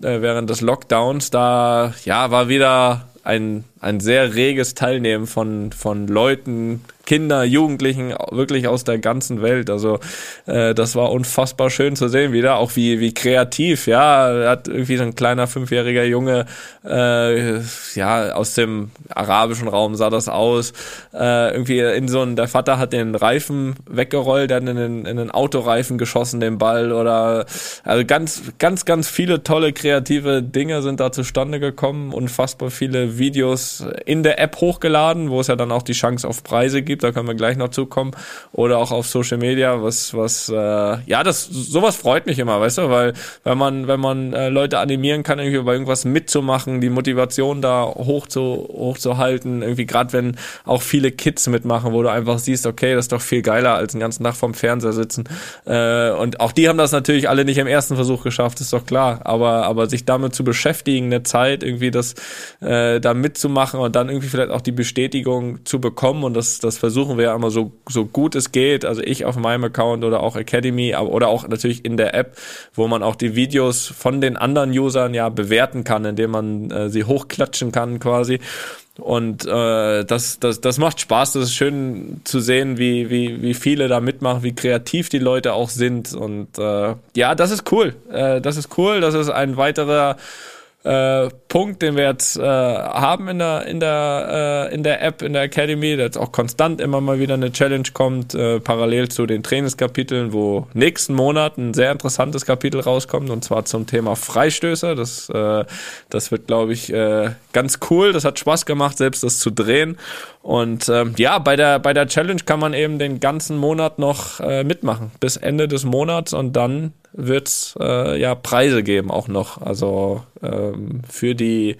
äh, während des Lockdowns, da ja war wieder ein, ein sehr reges Teilnehmen von, von Leuten, Kinder, Jugendlichen, wirklich aus der ganzen Welt. Also äh, das war unfassbar schön zu sehen wieder, auch wie, wie kreativ, ja, hat irgendwie so ein kleiner fünfjähriger Junge, äh, ja, aus dem arabischen Raum sah das aus, äh, irgendwie in so ein, der Vater hat den Reifen weggerollt, dann in den, in den Autoreifen geschossen, den Ball oder, also ganz, ganz, ganz viele tolle kreative Dinge sind da zustande gekommen, unfassbar viele Videos in der App hochgeladen, wo es ja dann auch die Chance auf Preise gibt da können wir gleich noch zukommen, oder auch auf Social Media, was, was, äh, ja, das, sowas freut mich immer, weißt du, weil, wenn man, wenn man äh, Leute animieren kann, irgendwie über irgendwas mitzumachen, die Motivation da hoch zu, hoch zu halten, irgendwie gerade wenn auch viele Kids mitmachen, wo du einfach siehst, okay, das ist doch viel geiler, als den ganzen Tag vorm Fernseher sitzen, äh, und auch die haben das natürlich alle nicht im ersten Versuch geschafft, ist doch klar, aber, aber sich damit zu beschäftigen, eine Zeit irgendwie das, äh, da mitzumachen und dann irgendwie vielleicht auch die Bestätigung zu bekommen und das, das versuchen wir ja immer so, so gut es geht, also ich auf meinem Account oder auch Academy oder auch natürlich in der App, wo man auch die Videos von den anderen Usern ja bewerten kann, indem man äh, sie hochklatschen kann quasi. Und äh, das, das, das macht Spaß, das ist schön zu sehen, wie, wie, wie viele da mitmachen, wie kreativ die Leute auch sind. Und äh, ja, das ist cool. Äh, das ist cool, das ist ein weiterer äh, Punkt, den wir jetzt äh, haben in der in der äh, in der App in der Academy, der jetzt auch konstant immer mal wieder eine Challenge kommt, äh, parallel zu den Trainingskapiteln, wo nächsten Monat ein sehr interessantes Kapitel rauskommt und zwar zum Thema Freistöße. Das äh, das wird glaube ich äh, ganz cool. Das hat Spaß gemacht, selbst das zu drehen und ähm, ja, bei der, bei der Challenge kann man eben den ganzen Monat noch äh, mitmachen, bis Ende des Monats und dann wird's äh, ja Preise geben auch noch. Also ähm, für die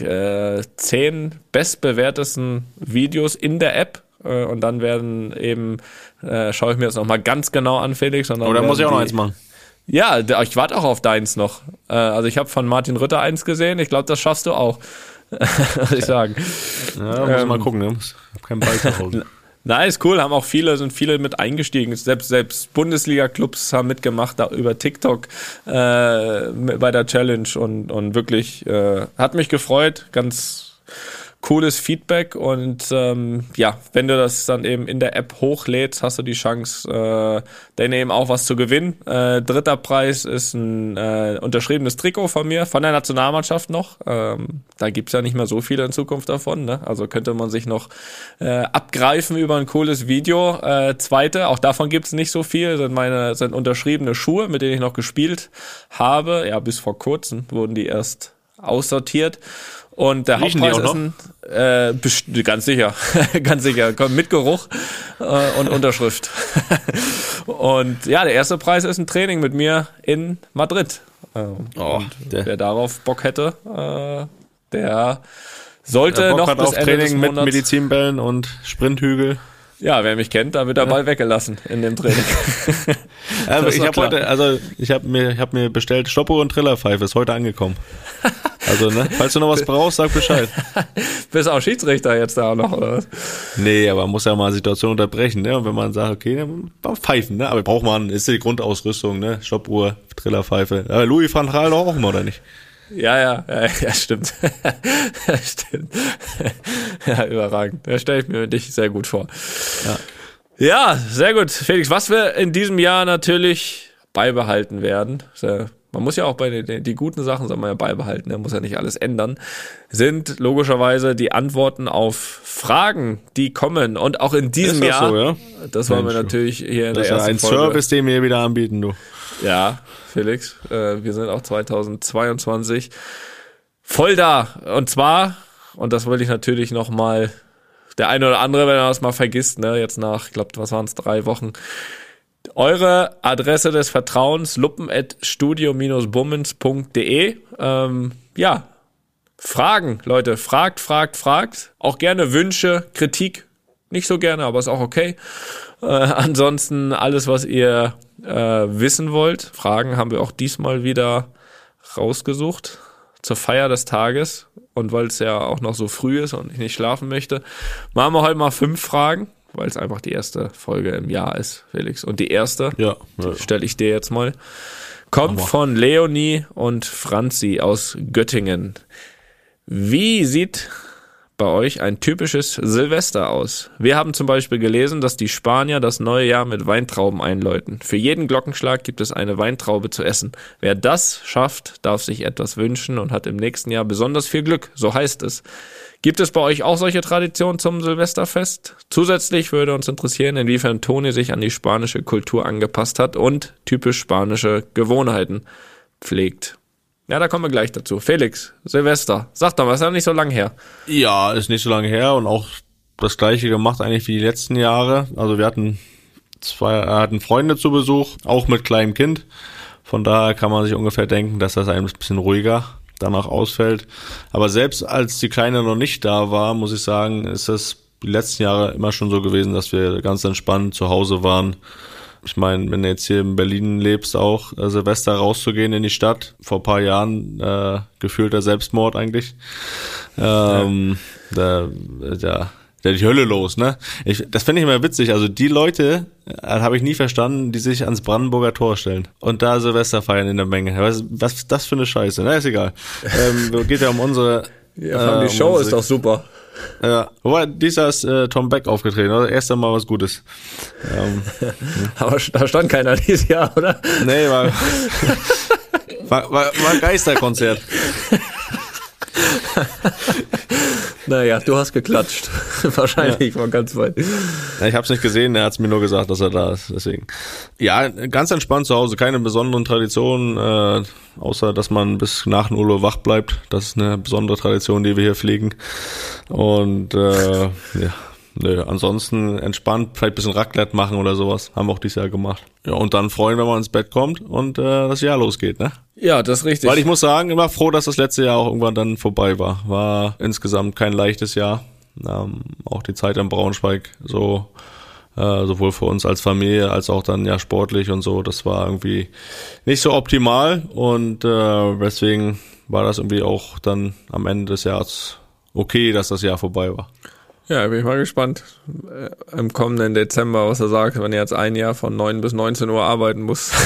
äh, zehn bestbewertesten Videos in der App. Äh, und dann werden eben, äh, schaue ich mir das nochmal ganz genau an, Felix. Und Oder muss ich auch noch eins machen? Ja, ich warte auch auf deins noch. Äh, also ich habe von Martin Rütter eins gesehen. Ich glaube, das schaffst du auch. muss ich sagen. Ja, muss ähm, mal gucken, ne? Ich hab keinen Ball zu Hause. Ist cool, haben auch viele, sind viele mit eingestiegen. Selbst, selbst Bundesliga-Clubs haben mitgemacht da über TikTok äh, bei der Challenge und, und wirklich äh, hat mich gefreut, ganz cooles Feedback und ähm, ja, wenn du das dann eben in der App hochlädst, hast du die Chance, äh, dann eben auch was zu gewinnen. Äh, dritter Preis ist ein äh, unterschriebenes Trikot von mir, von der Nationalmannschaft noch. Ähm, da gibt's ja nicht mehr so viele in Zukunft davon, ne? also könnte man sich noch äh, abgreifen über ein cooles Video. Äh, zweite, auch davon gibt's nicht so viel, sind meine sind unterschriebene Schuhe, mit denen ich noch gespielt habe. Ja, bis vor kurzem wurden die erst aussortiert. Und der Riechen Hauptpreis ist ein, äh, ganz sicher, ganz sicher, kommt mit Geruch äh, und Unterschrift. und ja, der erste Preis ist ein Training mit mir in Madrid. Äh, oh, wer darauf Bock hätte, äh, der sollte der Bock noch bis Ende Training mit Medizinbällen und Sprinthügel. Ja, wer mich kennt, da wird der Ball weggelassen in dem Training. Also ich habe heute, also ich habe mir, ich habe mir bestellt Stoppuhr und Trillerpfeife, ist heute angekommen. Also ne, falls du noch was brauchst, sag Bescheid. Bist auch Schiedsrichter jetzt da auch noch, oder was? Nee, aber man muss ja mal Situation unterbrechen, ne? Und wenn man sagt, okay, dann pfeifen, ne? Aber braucht man, ist die Grundausrüstung, ne? Stoppuhr, Trillerpfeife. Aber Louis van Gaal doch auch immer, oder nicht? Ja, ja, ja, ja stimmt. ja, stimmt. ja, überragend. Da stelle ich mir dich sehr gut vor. Ja. sehr gut. Felix, was wir in diesem Jahr natürlich beibehalten werden, ist ja- man muss ja auch bei den die guten Sachen, soll man ja beibehalten, man muss ja nicht alles ändern, sind logischerweise die Antworten auf Fragen, die kommen. Und auch in diesem Ist das Jahr, so, ja? das wollen wir natürlich hier in Das ist der ja ersten ein Folge. Service, den wir hier wieder anbieten, du. Ja, Felix, äh, wir sind auch 2022 voll da. Und zwar, und das wollte ich natürlich noch mal, der eine oder andere, wenn er das mal vergisst, ne, jetzt nach, ich glaube, was waren es, drei Wochen, eure Adresse des Vertrauens, luppen.studio-bummens.de. Ähm, ja, Fragen, Leute, fragt, fragt, fragt. Auch gerne Wünsche, Kritik, nicht so gerne, aber ist auch okay. Äh, ansonsten alles, was ihr äh, wissen wollt. Fragen haben wir auch diesmal wieder rausgesucht zur Feier des Tages. Und weil es ja auch noch so früh ist und ich nicht schlafen möchte, machen wir heute mal fünf Fragen, weil es einfach die erste Folge im Jahr ist, Felix. Und die erste Ja. ja. stelle ich dir jetzt mal. Kommt von Leonie und Franzi aus Göttingen. Wie sieht bei euch ein typisches Silvester aus? Wir haben zum Beispiel gelesen, dass die Spanier das neue Jahr mit Weintrauben einläuten. Für jeden Glockenschlag gibt es eine Weintraube zu essen. Wer das schafft, darf sich etwas wünschen und hat im nächsten Jahr besonders viel Glück. So heißt es. Gibt es bei euch auch solche Traditionen zum Silvesterfest? Zusätzlich würde uns interessieren, inwiefern Toni sich an die spanische Kultur angepasst hat und typisch spanische Gewohnheiten pflegt. Ja, da kommen wir gleich dazu. Felix, Silvester, sag doch mal, ist ja nicht so lang her. Ja, ist nicht so lange her und auch das gleiche gemacht eigentlich wie die letzten Jahre. Also wir hatten zwei, äh, hatten Freunde zu Besuch, auch mit kleinem Kind. Von daher kann man sich ungefähr denken, dass das ein bisschen ruhiger danach ausfällt. Aber selbst als die Kleine noch nicht da war, muss ich sagen, ist das die letzten Jahre immer schon so gewesen, dass wir ganz entspannt zu Hause waren. Ich meine, wenn du jetzt hier in Berlin lebst, auch äh, Silvester rauszugehen in die Stadt, vor ein paar Jahren äh, gefühlter Selbstmord eigentlich. Ähm, da, da, da die Hölle los, ne? Ich, das finde ich immer witzig. Also die Leute äh, habe ich nie verstanden, die sich ans Brandenburger Tor stellen und da Silvester feiern in der Menge. Was, was das für eine Scheiße? Na, ist egal. ähm, geht ja um unsere. Ja, äh, die Show um ist doch super. Ja, wobei, dieser ist äh, Tom Beck aufgetreten, oder? Erst einmal was Gutes. Ähm, Aber da stand keiner dieses Jahr, oder? nee, war, war, war, war ein Geisterkonzert. Naja, du hast geklatscht. Wahrscheinlich von ganz weit. Ja, ich habe es nicht gesehen, er hat es mir nur gesagt, dass er da ist. Deswegen. Ja, ganz entspannt zu Hause, keine besonderen Traditionen, äh, außer dass man bis nach 0 Uhr wach bleibt. Das ist eine besondere Tradition, die wir hier pflegen. Und äh, ja, nö, ansonsten entspannt, vielleicht ein bisschen Raclette machen oder sowas. Haben wir auch dieses Jahr gemacht. Ja, und dann freuen, wenn man ins Bett kommt und äh, das Jahr losgeht, ne? Ja, das ist richtig. Weil ich muss sagen, ich war froh, dass das letzte Jahr auch irgendwann dann vorbei war. War insgesamt kein leichtes Jahr. Ähm, auch die Zeit in Braunschweig so, äh, sowohl für uns als Familie als auch dann ja sportlich und so, das war irgendwie nicht so optimal und äh, deswegen war das irgendwie auch dann am Ende des Jahres okay, dass das Jahr vorbei war. Ja, bin ich mal gespannt äh, im kommenden Dezember, was er sagt, wenn er jetzt ein Jahr von 9 bis 19 Uhr arbeiten muss.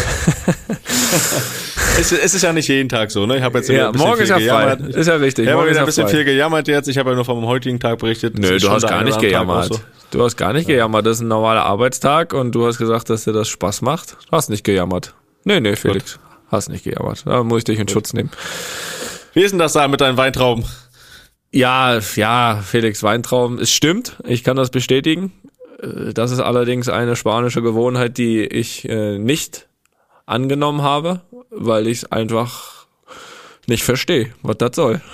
Es, es ist ja nicht jeden Tag so, ne? Ich habe jetzt ja, ein bisschen morgen ist viel ja frei. gejammert. Ist ja richtig. Ich habe wieder ist ein bisschen frei. viel gejammert jetzt. Ich habe ja nur vom heutigen Tag berichtet. Nö, ist du hast gar nicht gejammert. Du hast gar nicht gejammert. Das ist ein normaler Arbeitstag und du hast gesagt, dass dir das Spaß macht. Du hast nicht gejammert. Nee, nee, Felix. Hast nicht gejammert. Da muss ich dich in Schutz nehmen. Wie ist denn das da mit deinen Weintrauben? Ja, ja, Felix Weintrauben, es stimmt, ich kann das bestätigen. Äh, Das ist allerdings eine spanische Gewohnheit, die ich äh, nicht angenommen habe, weil ich es einfach nicht verstehe, was das soll.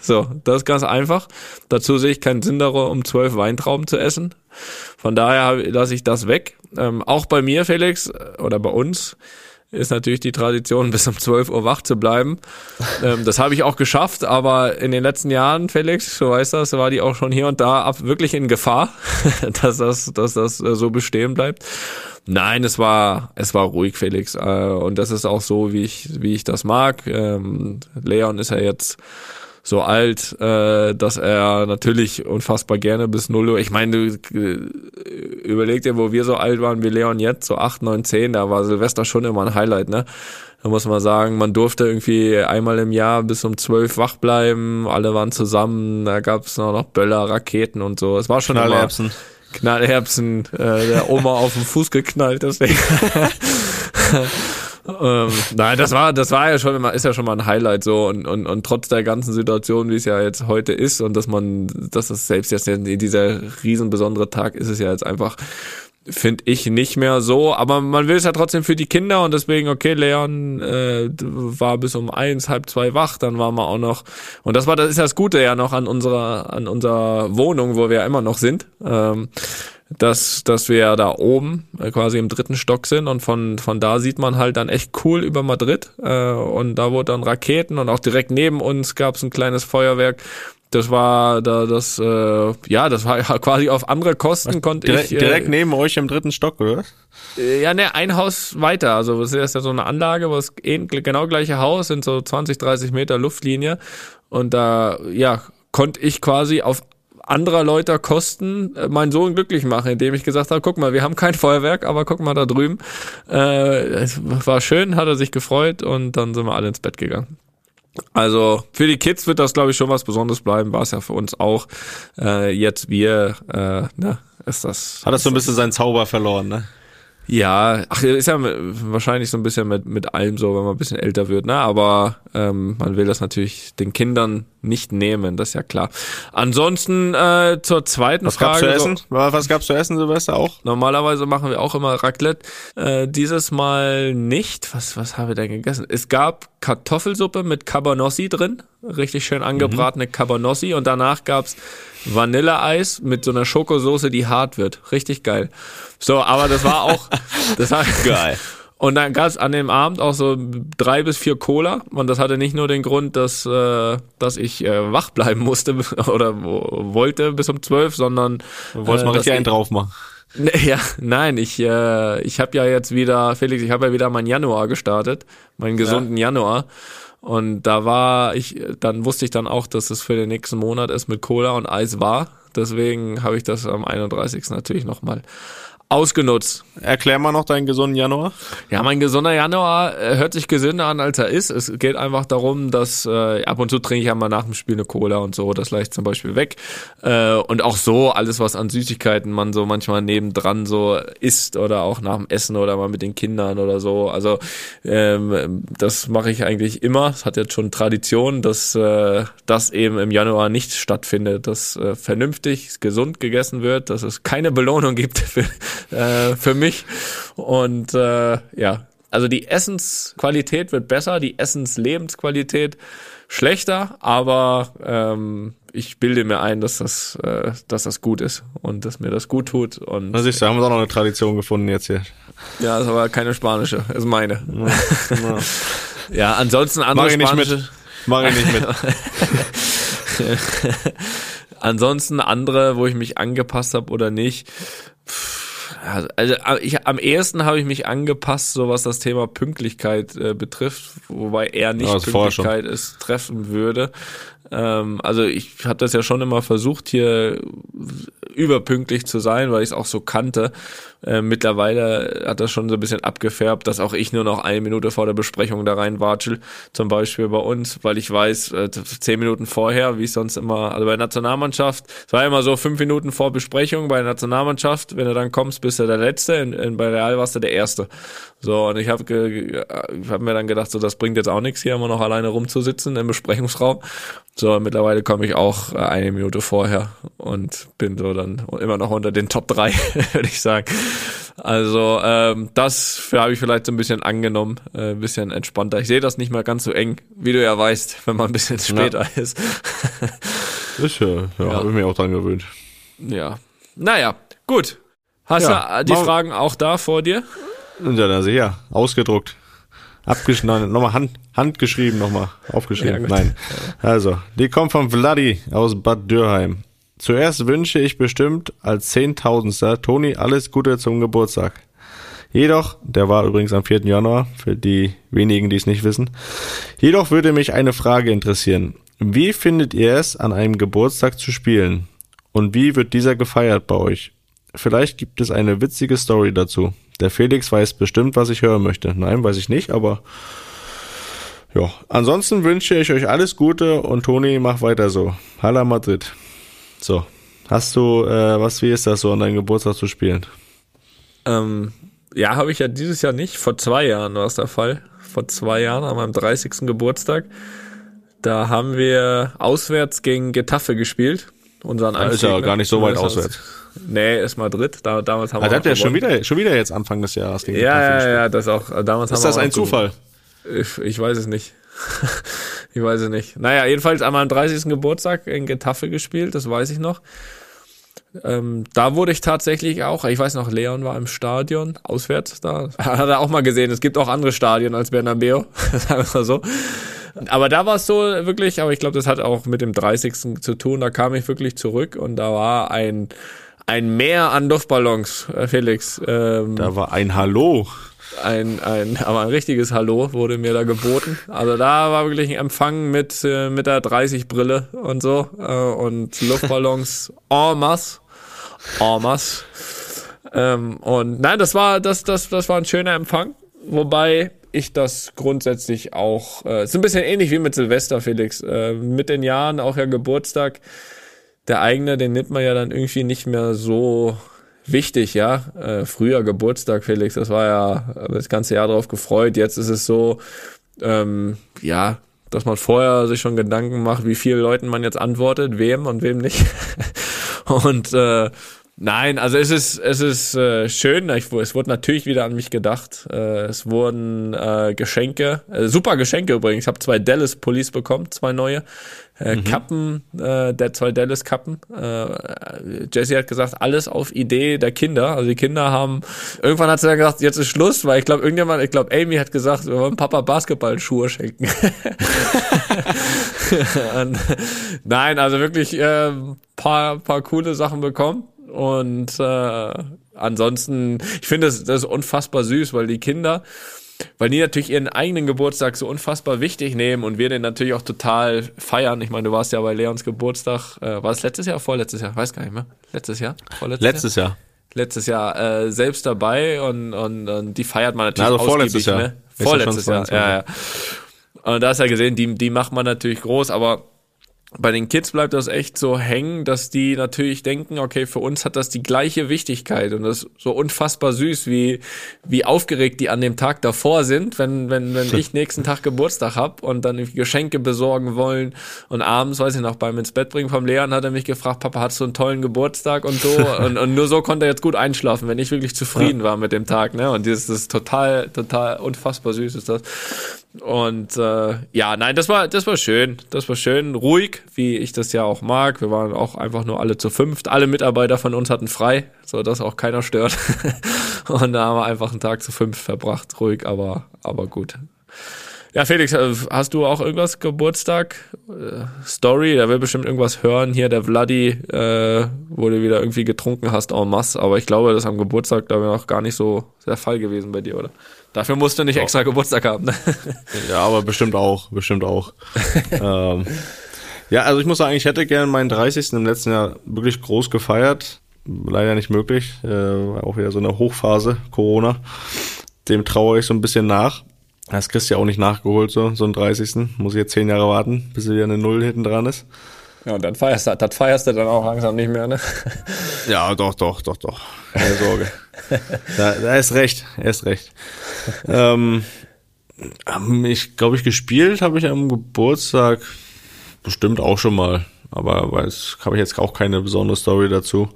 So, das ist ganz einfach. Dazu sehe ich keinen Sinn darin, um zwölf Weintrauben zu essen. Von daher lasse ich das weg. Ähm, auch bei mir, Felix, äh, oder bei uns, ist natürlich die Tradition, bis um 12 Uhr wach zu bleiben. ähm, das habe ich auch geschafft, aber in den letzten Jahren, Felix, du weißt das, war die auch schon hier und da ab wirklich in Gefahr, dass das, dass das äh, so bestehen bleibt. Nein, es war, es war ruhig, Felix. Äh, und das ist auch so, wie ich, wie ich das mag. Ähm, Leon ist ja jetzt so alt, äh, dass er natürlich unfassbar gerne bis 0 Uhr, ich meine, du äh, überleg dir, wo wir so alt waren wie Leon jetzt, so 8, 9, 10, da war Silvester schon immer ein Highlight, ne? Da muss man sagen, man durfte irgendwie einmal im Jahr bis um 12 wach bleiben, alle waren zusammen, da gab es noch Böller, Raketen und so. Es war schon immer Knallerbsen, äh, der Oma auf den Fuß geknallt, deswegen. ähm, nein, das war, das war ja schon immer, ist ja schon mal ein Highlight so und, und, und trotz der ganzen Situation, wie es ja jetzt heute ist und dass man, dass es selbst jetzt dieser riesen besondere Tag ist es ja jetzt einfach finde ich nicht mehr so, aber man will es ja trotzdem für die Kinder und deswegen, okay, Leon äh, war bis um eins, halb zwei wach, dann waren wir auch noch, und das war, das ist das Gute ja noch an unserer, an unserer Wohnung, wo wir ja immer noch sind, ähm, dass, dass wir ja da oben äh, quasi im dritten Stock sind und von, von da sieht man halt dann echt cool über Madrid äh, und da wurde dann Raketen und auch direkt neben uns gab es ein kleines Feuerwerk. Das war da das äh, ja, das war ja quasi auf andere Kosten konnte direkt, ich äh, direkt neben euch im dritten Stock, oder? Äh, ja, ne, ein Haus weiter. Also das ist ja so eine Anlage, wo es genau gleiche Haus sind so 20, 30 Meter Luftlinie und da ja konnte ich quasi auf anderer Leute Kosten äh, meinen Sohn glücklich machen, indem ich gesagt habe, guck mal, wir haben kein Feuerwerk, aber guck mal da drüben. Äh, es war schön, hat er sich gefreut und dann sind wir alle ins Bett gegangen. Also für die Kids wird das, glaube ich, schon was Besonderes bleiben, war es ja für uns auch. Äh, jetzt wir, äh, ne, ist das. Hat das so ein bisschen seinen Zauber verloren, ne? Ja, ach, ist ja wahrscheinlich so ein bisschen mit, mit allem so, wenn man ein bisschen älter wird, ne? Aber ähm, man will das natürlich den Kindern nicht nehmen, das ist ja klar. Ansonsten äh, zur zweiten was Frage. Gab's zu essen? Was gab's zu essen, Silvester auch? Normalerweise machen wir auch immer Raclette. Äh, dieses Mal nicht. Was, was haben wir denn gegessen? Es gab Kartoffelsuppe mit Cabanossi drin. Richtig schön angebratene mhm. Cabanossi. Und danach gab's Vanilleeis mit so einer Schokosoße, die hart wird. Richtig geil. So, aber das war auch. das war geil. Und dann gab es an dem Abend auch so drei bis vier Cola. Und das hatte nicht nur den Grund, dass, äh, dass ich äh, wach bleiben musste oder wollte bis um zwölf, sondern. Du wolltest äh, mal richtig einen drauf machen. Ja, nein, ich, äh, ich habe ja jetzt wieder, Felix, ich habe ja wieder meinen Januar gestartet, meinen gesunden ja. Januar. Und da war ich, dann wusste ich dann auch, dass es für den nächsten Monat ist mit Cola und Eis war. Deswegen habe ich das am 31. natürlich nochmal ausgenutzt. Erklär mal noch deinen gesunden Januar. Ja, mein gesunder Januar äh, hört sich gesünder an, als er ist. Es geht einfach darum, dass äh, ab und zu trinke ich ja mal nach dem Spiel eine Cola und so, das leicht zum Beispiel weg. Äh, und auch so, alles, was an Süßigkeiten man so manchmal nebendran so isst oder auch nach dem Essen oder mal mit den Kindern oder so. Also ähm, das mache ich eigentlich immer. Es hat jetzt schon Tradition, dass äh, das eben im Januar nicht stattfindet, dass äh, vernünftig, gesund gegessen wird, dass es keine Belohnung gibt für äh, für mich. Und äh, ja, also die Essensqualität wird besser, die Essenslebensqualität schlechter, aber ähm, ich bilde mir ein, dass das, äh, dass das gut ist und dass mir das gut tut. Und Was ich sagen, haben wir auch noch eine Tradition gefunden jetzt hier. Ja, das war keine spanische, ist meine. Ja, ja. ja ansonsten andere Mach ich spanische. Nicht mit. Mach ich nicht mit. ansonsten andere, wo ich mich angepasst habe oder nicht. Pff, also ich, am ehesten habe ich mich angepasst, so was das Thema Pünktlichkeit äh, betrifft, wobei er nicht ja, Pünktlichkeit es treffen würde. Ähm, also ich habe das ja schon immer versucht, hier überpünktlich zu sein, weil ich es auch so kannte. Äh, mittlerweile hat das schon so ein bisschen abgefärbt, dass auch ich nur noch eine Minute vor der Besprechung da rein watschel, zum Beispiel bei uns, weil ich weiß, äh, zehn Minuten vorher, wie es sonst immer, also bei der Nationalmannschaft, es war immer so fünf Minuten vor Besprechung bei der Nationalmannschaft, wenn du dann kommst, bist du der Letzte, in, in, bei Real warst du der Erste. So, und ich habe hab mir dann gedacht, so das bringt jetzt auch nichts, hier immer noch alleine rumzusitzen im Besprechungsraum. So, mittlerweile komme ich auch äh, eine Minute vorher und bin so dann immer noch unter den Top 3, würde ich sagen. Also ähm, das habe ich vielleicht so ein bisschen angenommen, äh, ein bisschen entspannter. Ich sehe das nicht mehr ganz so eng, wie du ja weißt, wenn man ein bisschen später ja. ist. ist ja, ja, ja. habe ich mir auch dran gewöhnt. Ja, naja, gut. Hast ja, du die Fragen auch da vor dir? Ja, na sicher, ausgedruckt. Abgeschnitten, nochmal Hand, handgeschrieben, nochmal aufgeschrieben. Ja. Nein. Also, die kommt von Vladi aus Bad Dürheim. Zuerst wünsche ich bestimmt als Zehntausendstel Toni alles Gute zum Geburtstag. Jedoch, der war übrigens am 4. Januar, für die wenigen, die es nicht wissen. Jedoch würde mich eine Frage interessieren. Wie findet ihr es, an einem Geburtstag zu spielen? Und wie wird dieser gefeiert bei euch? Vielleicht gibt es eine witzige Story dazu. Der Felix weiß bestimmt, was ich hören möchte. Nein, weiß ich nicht, aber ja. Ansonsten wünsche ich euch alles Gute und Toni, mach weiter so. Hala Madrid. So. Hast du, äh, was, wie ist das so, an deinem Geburtstag zu spielen? Ähm, ja, habe ich ja dieses Jahr nicht. Vor zwei Jahren war es der Fall. Vor zwei Jahren, an meinem 30. Geburtstag. Da haben wir auswärts gegen Getafe gespielt. Unseren Da ist ja gar nicht so weit auswärts. Nee, ist Madrid. Da, damals haben Ah, wir auch hat ja schon wieder, schon wieder jetzt Anfang des Jahres gegen Ja, Getafe ja, gespielt. ja, das auch. Damals Ist haben das wir ein auch gewonnen. Zufall? Ich, ich weiß es nicht. Ich weiß es nicht. Naja, jedenfalls an meinem 30. Geburtstag in Getafe gespielt, das weiß ich noch. Ähm, da wurde ich tatsächlich auch, ich weiß noch, Leon war im Stadion, auswärts da. Hat er auch mal gesehen, es gibt auch andere Stadien als Bernabeu, sagen wir mal so. Aber da war es so wirklich, aber ich glaube, das hat auch mit dem 30. zu tun, da kam ich wirklich zurück und da war ein, ein Meer an Luftballons, äh, Felix. Ähm, Da war ein Hallo. Ein, ein, aber ein richtiges Hallo wurde mir da geboten. Also da war wirklich ein Empfang mit, äh, mit der 30 Brille und so äh, und Luftballons en masse. En masse. Ähm, und nein, das war, das, das, das war ein schöner Empfang. Wobei ich das grundsätzlich auch, äh, ist ein bisschen ähnlich wie mit Silvester, Felix. Äh, mit den Jahren auch ja Geburtstag. Der eigene, den nimmt man ja dann irgendwie nicht mehr so wichtig, ja. Äh, früher Geburtstag, Felix, das war ja das ganze Jahr drauf gefreut. Jetzt ist es so, ähm, ja, dass man vorher sich schon Gedanken macht, wie vielen Leuten man jetzt antwortet, wem und wem nicht. und äh, nein, also es ist es ist äh, schön. Ich, es wurde natürlich wieder an mich gedacht. Äh, es wurden äh, Geschenke, äh, super Geschenke übrigens. Ich habe zwei Dallas Pullis bekommen, zwei neue. Äh, Kappen, äh, der zwei Dallas Kappen. Äh, Jesse hat gesagt, alles auf Idee der Kinder. Also die Kinder haben, irgendwann hat sie dann gesagt, jetzt ist Schluss, weil ich glaube, irgendjemand, ich glaube, Amy hat gesagt, wir wollen Papa Basketballschuhe schenken. Und, nein, also wirklich äh, paar, paar coole Sachen bekommen. Und äh, ansonsten, ich finde das, das ist unfassbar süß, weil die Kinder, weil die natürlich ihren eigenen Geburtstag so unfassbar wichtig nehmen und wir den natürlich auch total feiern. Ich meine, du warst ja bei Leons Geburtstag, äh, war es letztes Jahr, vorletztes Jahr, weiß gar nicht mehr. Letztes Jahr? Vorletztes Letztes Jahr. Jahr? Letztes Jahr äh, selbst dabei und, und, und die feiert man natürlich Also vorletztes ausgiebig, Jahr. Ne? Vorletztes Jahr, ja, ja. Und da hast du ja gesehen, die, die macht man natürlich groß, aber bei den Kids bleibt das echt so hängen, dass die natürlich denken, okay, für uns hat das die gleiche Wichtigkeit und das ist so unfassbar süß, wie, wie aufgeregt die an dem Tag davor sind, wenn, wenn, wenn ich nächsten Tag Geburtstag hab und dann Geschenke besorgen wollen und abends, weiß ich noch, beim ins Bett bringen vom Lehren hat er mich gefragt, Papa, hast du einen tollen Geburtstag und so? Und, und nur so konnte er jetzt gut einschlafen, wenn ich wirklich zufrieden war mit dem Tag, ne, und dieses, das ist total, total unfassbar süß ist das. Und äh, ja, nein, das war das war schön. Das war schön, ruhig, wie ich das ja auch mag. Wir waren auch einfach nur alle zu fünft. Alle Mitarbeiter von uns hatten frei, so dass auch keiner stört. Und da haben wir einfach einen Tag zu fünf verbracht, ruhig, aber aber gut. Ja, Felix, äh, hast du auch irgendwas Geburtstag? Äh, Story, der will bestimmt irgendwas hören. Hier, der Vladi, äh, wo du wieder irgendwie getrunken hast en masse. Aber ich glaube, das am Geburtstag da noch gar nicht so der Fall gewesen bei dir, oder? Dafür musst du nicht extra Geburtstag haben. Ne? Ja, aber bestimmt auch, bestimmt auch. ähm, ja, also ich muss sagen, ich hätte gerne meinen 30. im letzten Jahr wirklich groß gefeiert. Leider nicht möglich. Äh, auch wieder so eine Hochphase, Corona. Dem traue ich so ein bisschen nach. Das kriegst du ja auch nicht nachgeholt, so, so einen 30. Muss ich jetzt zehn Jahre warten, bis wieder eine Null hinten dran ist. Ja, und dann feierst du, das feierst du dann auch langsam nicht mehr, ne? Ja, doch, doch, doch, doch. Keine Sorge. da, da ist recht, er ist recht. ähm, ich glaube, ich gespielt habe ich am Geburtstag bestimmt auch schon mal, aber weiß habe ich jetzt auch keine besondere Story dazu.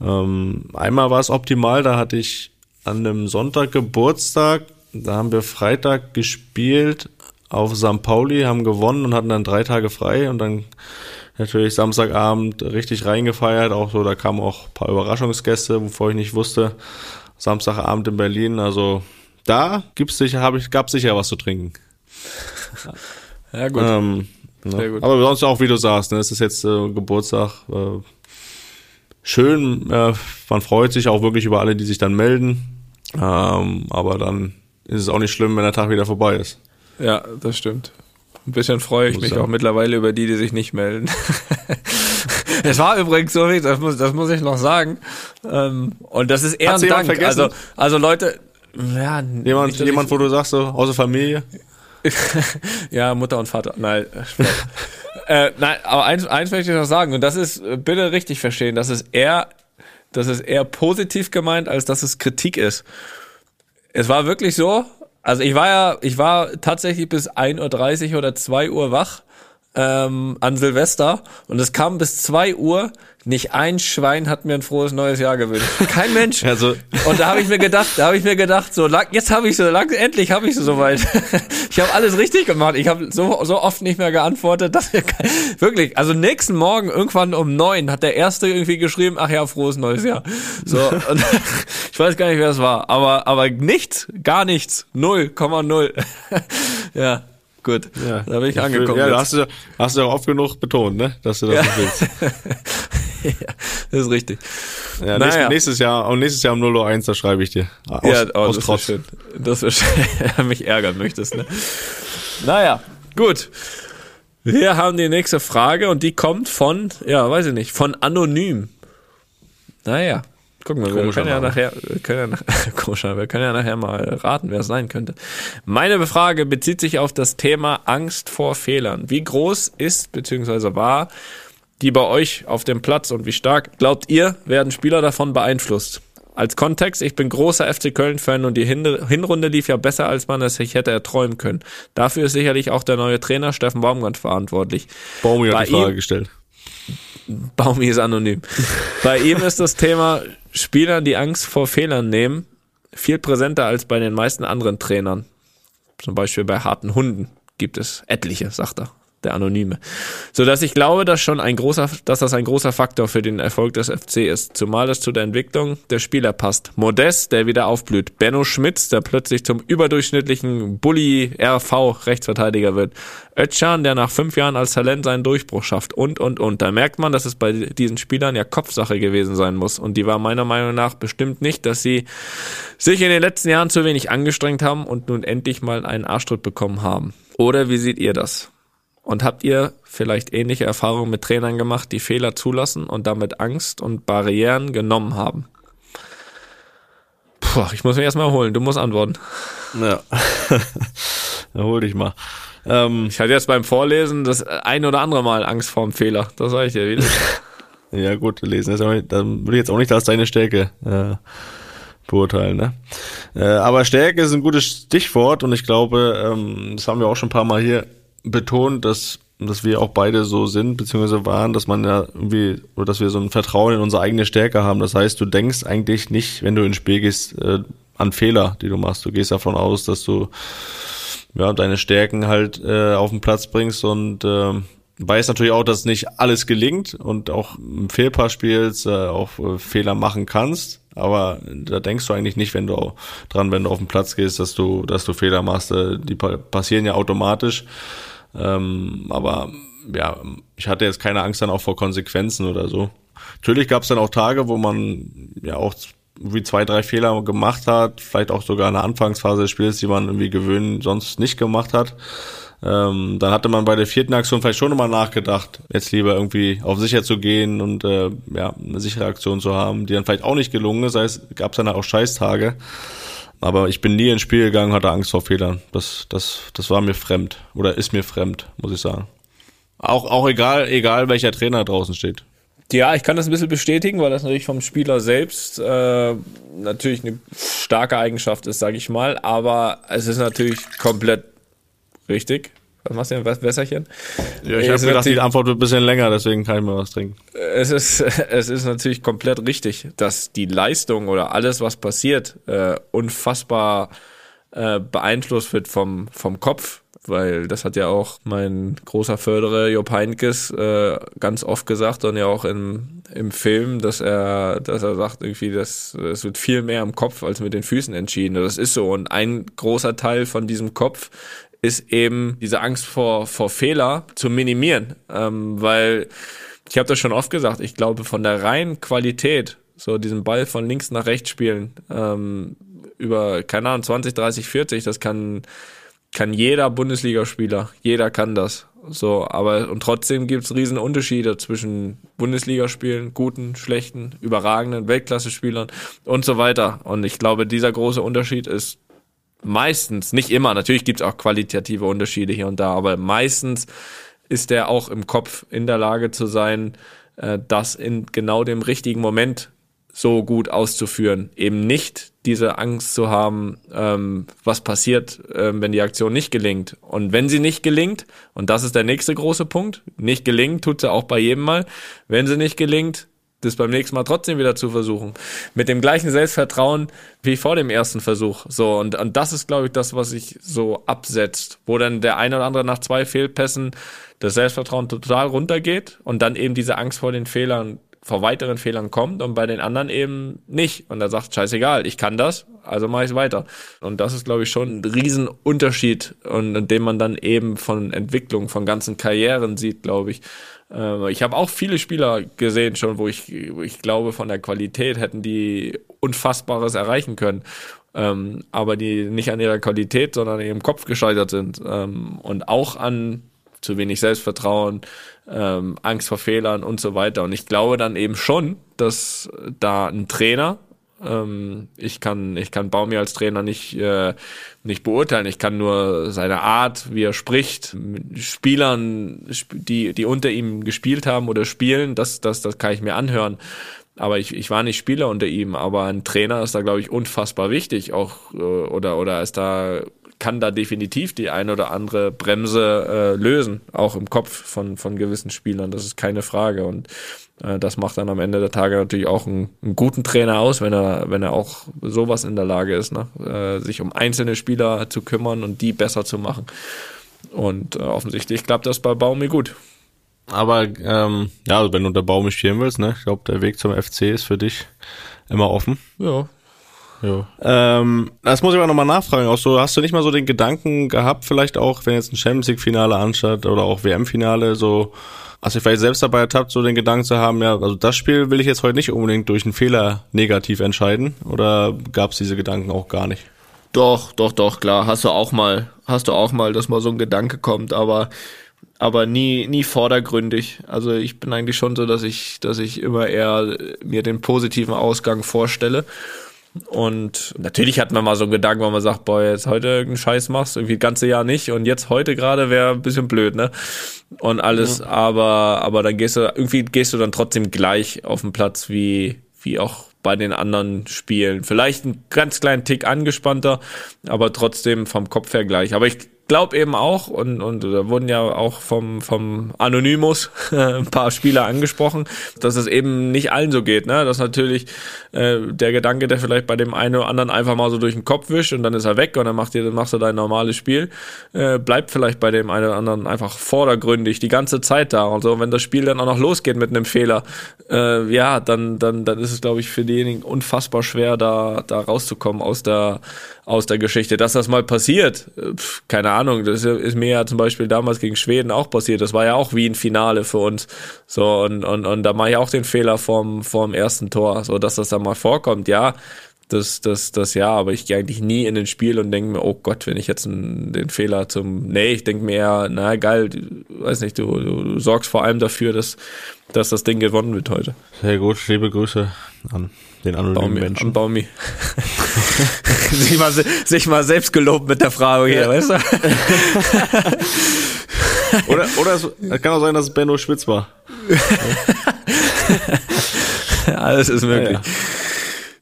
Ähm, einmal war es optimal, da hatte ich an einem Sonntag Geburtstag, da haben wir Freitag gespielt auf St. Pauli, haben gewonnen und hatten dann drei Tage frei und dann natürlich Samstagabend richtig reingefeiert, auch so, da kamen auch ein paar Überraschungsgäste, wovor ich nicht wusste. Samstagabend in Berlin, also da gibt's sicher, hab ich, gab's sicher was zu trinken. Ja, gut. Ähm, ne? Gut. Aber sonst auch, wie du sagst, ne, es ist jetzt äh, Geburtstag. Äh, schön, äh, man freut sich auch wirklich über alle, die sich dann melden. Ähm, aber dann ist es auch nicht schlimm, wenn der Tag wieder vorbei ist. Ja, das stimmt. Ein bisschen freue ich Muss mich sagen. auch mittlerweile über die, die sich nicht melden. es war übrigens so, das muss, das muss ich noch sagen. Ähm, und das ist eher ein Dank. vergessen? Also, also Leute, ja, Jemand, nicht, jemand, wo du sagst, so, außer Familie? ja, Mutter und Vater. Nein, äh, nein, aber eins, eins möchte ich noch sagen, und das ist, bitte richtig verstehen, das ist eher, das ist eher positiv gemeint, als dass es Kritik ist. Es war wirklich so, also ich war ja, ich war tatsächlich bis 1.30 Uhr oder 2 Uhr wach ähm, an Silvester und es kam bis 2 Uhr, nicht ein Schwein hat mir ein frohes neues Jahr gewünscht. Kein Mensch. Also- und da habe ich mir gedacht, da habe ich mir gedacht, so lang, jetzt habe ich so lang, endlich habe ich so soweit. ich habe alles richtig gemacht. Ich habe so so oft nicht mehr geantwortet, dass wir wirklich, also nächsten Morgen irgendwann um neun hat der erste irgendwie geschrieben, ach ja, frohes neues Jahr. So und ich weiß gar nicht, wer es war, aber aber nichts, gar nichts, 0,0. ja, gut. Ja, da bin ich, angekommen. Ja, hast du, hast du auch oft genug betont, ne? Dass du das Ja. nicht willst. ja, das ist richtig. Ja, Naja. nächstes, Jahr, und nächstes Jahr um 0.01 Uhr, da schreibe ich dir. Aus, ja, oh, aus das Trotz. schön. Das wäre schön, mich ärgern möchtest, ne? Naja, gut. Wir haben die nächste Frage und die kommt von, ja, weiß ich nicht, von Anonym. Naja, gucken wir, wir können ja nachher, wir können ja, nach, komischer, wir können ja nachher mal raten, wer es sein könnte. Meine Frage bezieht sich auf das Thema Angst vor Fehlern. Wie groß ist, beziehungsweise war, die bei euch auf dem Platz und wie stark, glaubt ihr, werden Spieler davon beeinflusst? Als Kontext, ich bin großer FC Köln-Fan und die Hin- Hinrunde lief ja besser, als man es sich hätte erträumen können. Dafür ist sicherlich auch der neue Trainer Steffen Baumgart verantwortlich. Baumi Bei hat die Frage ihm- gestellt. Baumi ist anonym. Bei ihm ist das Thema Spieler, die Angst vor Fehlern nehmen, viel präsenter als bei den meisten anderen Trainern. Zum Beispiel bei harten Hunden gibt es etliche, sagt er, der Anonyme. So dass ich glaube, dass schon ein großer, dass das ein großer Faktor für den Erfolg des FC ist, zumal es zu der Entwicklung der Spieler passt. Modest, der wieder aufblüht. Benno Schmitz, der plötzlich zum überdurchschnittlichen Bully RV Rechtsverteidiger wird. Özcan, der nach fünf Jahren als Talent seinen Durchbruch schafft und, und, und. Da merkt man, dass es bei diesen Spielern ja Kopfsache gewesen sein muss. Und die war meiner Meinung nach bestimmt nicht, dass sie sich in den letzten Jahren zu wenig angestrengt haben und nun endlich mal einen Arschtritt bekommen haben. Oder wie seht ihr das? Und habt ihr vielleicht ähnliche Erfahrungen mit Trainern gemacht, die Fehler zulassen und damit Angst und Barrieren genommen haben? Puh, ich muss mich erstmal holen. Du musst antworten. Ja. Dann hol dich mal. Ähm, Ich hatte jetzt beim Vorlesen das ein oder andere Mal Angst vorm Fehler. Das sage ich dir wieder. ja gut, lesen ist dann würde ich jetzt auch nicht als deine Stärke äh, beurteilen, ne? Äh, aber Stärke ist ein gutes Stichwort und ich glaube, ähm, das haben wir auch schon ein paar Mal hier betont, dass dass wir auch beide so sind, beziehungsweise waren, dass man ja irgendwie, oder dass wir so ein Vertrauen in unsere eigene Stärke haben. Das heißt, du denkst eigentlich nicht, wenn du ins Spiel gehst, äh, an Fehler, die du machst. Du gehst davon aus, dass du ja, deine Stärken halt äh, auf den Platz bringst und äh, weiß natürlich auch, dass nicht alles gelingt und auch im Fehlpass spielst, äh, auch äh, Fehler machen kannst. Aber da denkst du eigentlich nicht, wenn du dran, wenn du auf den Platz gehst, dass du, dass du Fehler machst. Äh, die pa passieren ja automatisch. Ähm, aber ja, ich hatte jetzt keine Angst dann auch vor Konsequenzen oder so. Natürlich gab es dann auch Tage, wo man ja auch wie zwei, drei Fehler gemacht hat, vielleicht auch sogar in der Anfangsphase des Spiels, die man irgendwie gewöhnt sonst nicht gemacht hat. Ähm, dann hatte man bei der vierten Aktion vielleicht schon nochmal nachgedacht, jetzt lieber irgendwie auf sicher zu gehen und äh, ja, eine sichere Aktion zu haben, die dann vielleicht auch nicht gelungen ist. Das heißt, gab es dann auch Scheißtage. Aber ich bin nie ins Spiel gegangen, hatte Angst vor Fehlern. Das, das, das war mir fremd oder ist mir fremd, muss ich sagen. Auch, auch egal, egal welcher Trainer draußen steht. Ja, ich kann das ein bisschen bestätigen, weil das natürlich vom Spieler selbst äh, natürlich eine starke Eigenschaft ist, sage ich mal. Aber es ist natürlich komplett richtig. Was machst du denn, was Wässerchen? Ja, ich habe gedacht, die Antwort wird ein bisschen länger, deswegen kann ich mir was trinken. Es ist, es ist natürlich komplett richtig, dass die Leistung oder alles, was passiert, äh, unfassbar äh, beeinflusst wird vom, vom Kopf. weil das hat ja auch mein großer Förderer Job Heinkes äh, ganz oft gesagt und ja auch im, im Film, dass er, dass er sagt irgendwie, dass es wird viel mehr im Kopf als mit den Füßen entschieden. Das ist so und ein großer Teil von diesem Kopf ist eben diese Angst vor vor Fehler zu minimieren, ähm, weil ich habe das schon oft gesagt. Ich glaube von der reinen Qualität, so diesen Ball von links nach rechts spielen ähm, über keine Ahnung 20, 30, 40, das kann kann jeder Bundesligaspieler, jeder kann das. So, aber und trotzdem gibt's riesen Unterschiede zwischen Bundesligaspielen, guten, schlechten, überragenden Weltklasse-Spielern und so weiter. Und ich glaube, dieser große Unterschied ist meistens, nicht immer, natürlich gibt's auch qualitative Unterschiede hier und da, aber meistens ist er auch im Kopf in der Lage zu sein, äh, das in genau dem richtigen Moment so gut auszuführen. Eben nicht diese Angst zu haben, ähm, was passiert, ähm, wenn die Aktion nicht gelingt. Und wenn sie nicht gelingt, und das ist der nächste große Punkt, nicht gelingt, tut sie auch bei jedem Mal. Wenn sie nicht gelingt, das beim nächsten Mal trotzdem wieder zu versuchen. Mit dem gleichen Selbstvertrauen wie vor dem ersten Versuch. So, und, und das ist, glaube ich, das, was sich so absetzt, wo dann der eine oder andere nach zwei Fehlpässen das Selbstvertrauen total runtergeht und dann eben diese Angst vor den Fehlern vor weiteren Fehlern kommt und bei den anderen eben nicht. Und er sagt, scheißegal, ich kann das, also mache ich weiter. Und das ist, glaube ich, schon ein Riesenunterschied, und den man dann eben von Entwicklung, von ganzen Karrieren sieht, glaube ich. Äh, ich habe auch viele Spieler gesehen schon, wo ich, ich glaube, von der Qualität hätten die Unfassbares erreichen können. Ähm, aber die nicht an ihrer Qualität, sondern an ihrem Kopf gescheitert sind. Ähm, und auch an zu wenig Selbstvertrauen, ähm, Angst vor Fehlern und so weiter. Und ich glaube dann eben schon, dass da ein Trainer, ähm, ich kann, ich kann Baumi als Trainer nicht, äh, nicht beurteilen. Ich kann nur seine Art, wie er spricht, mit Spielern, die, die unter ihm gespielt haben oder spielen, das, das, das kann ich mir anhören. Aber ich, ich war nicht Spieler unter ihm, aber ein Trainer ist da, glaube ich, unfassbar wichtig, auch äh, oder oder ist da kann da definitiv die eine oder andere Bremse äh, lösen, auch im Kopf von, von gewissen Spielern. Das ist keine Frage. Und äh, das macht dann am Ende der Tage natürlich auch einen, einen guten Trainer aus, wenn er, wenn er auch sowas in der Lage ist, ne? äh, sich um einzelne Spieler zu kümmern und die besser zu machen. Und äh, offensichtlich klappt das bei Baumi gut. Aber ähm, ja, also wenn du unter Baumi spielen willst, ne, ich glaube, der Weg zum FC ist für dich immer offen. Ja, ja. Ähm, das muss ich aber nochmal nachfragen. Auch so, hast du nicht mal so den Gedanken gehabt, vielleicht auch, wenn jetzt ein Champions League-Finale anstatt oder auch WM-Finale, so, hast du vielleicht selbst dabei ertappt, so den Gedanken zu haben, ja, also das Spiel will ich jetzt heute nicht unbedingt durch einen Fehler negativ entscheiden? Oder gab es diese Gedanken auch gar nicht? Doch, doch, doch, klar. Hast du auch mal, hast du auch mal, dass mal so ein Gedanke kommt, aber aber nie nie vordergründig. Also ich bin eigentlich schon so, dass ich dass ich immer eher mir den positiven Ausgang vorstelle und natürlich hat man mal so einen Gedanken, wo man sagt, boah, jetzt heute irgendeinen Scheiß machst, irgendwie das ganze Jahr nicht und jetzt heute gerade wäre ein bisschen blöd, ne? Und alles, ja. aber, aber dann gehst du, irgendwie gehst du dann trotzdem gleich auf den Platz wie, wie auch bei den anderen Spielen. Vielleicht einen ganz kleinen Tick angespannter, aber trotzdem vom Kopf her gleich. Aber ich glaube eben auch, und, und da wurden ja auch vom, vom Anonymous ein paar Spieler angesprochen, dass es eben nicht allen so geht, ne? Dass natürlich äh, der Gedanke, der vielleicht bei dem einen oder anderen einfach mal so durch den Kopf wischt und dann ist er weg und dann macht ihr, dann machst du dein normales Spiel, äh, bleibt vielleicht bei dem einen oder anderen einfach vordergründig die ganze Zeit da. Und so, wenn das Spiel dann auch noch losgeht mit einem Fehler, äh, ja, dann, dann, dann ist es, glaube ich, für diejenigen unfassbar schwer, da, da rauszukommen aus der aus der Geschichte. Dass das mal passiert, pf, keine Ahnung, das ist mir ja zum Beispiel damals gegen Schweden auch passiert. Das war ja auch wie ein Finale für uns. So, und, und, und da mache ich auch den Fehler vorm, vorm ersten Tor, so dass das dann mal vorkommt, ja. Das, das, das ja, aber ich gehe eigentlich nie in ein Spiel und denke mir, oh Gott, wenn ich jetzt den Fehler zum, nee, ich denke mir eher, na geil, weiß nicht, du, du, du sorgst vor allem dafür, dass, dass das Ding gewonnen wird heute. Sehr gut, liebe Grüße an den anonymen Baumi, Menschen. Baumi. sich, mal, sich mal selbst gelobt mit der Frage hier, ja. weißt du? oder oder es kann auch sein, dass es Benno Schwitz war. Alles ist möglich.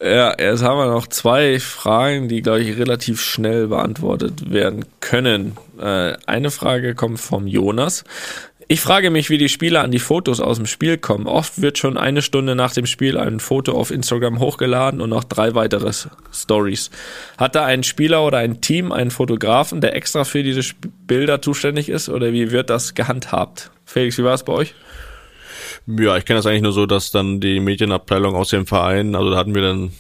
Ja, ja. ja, jetzt haben wir noch zwei Fragen, die, glaube ich, relativ schnell beantwortet werden können. Äh, eine Frage kommt vom Jonas. Ich frage mich, wie die Spieler an die Fotos aus dem Spiel kommen. Oft wird schon eine Stunde nach dem Spiel ein Foto auf Instagram hochgeladen und noch drei weitere Stories. Hat da ein Spieler oder ein Team einen Fotografen, der extra für diese Bilder zuständig ist oder wie wird das gehandhabt? Felix, wie war es bei euch? Ja, ich kenne das eigentlich nur so, dass dann die Medienabteilung aus dem Verein, also da hatten wir dann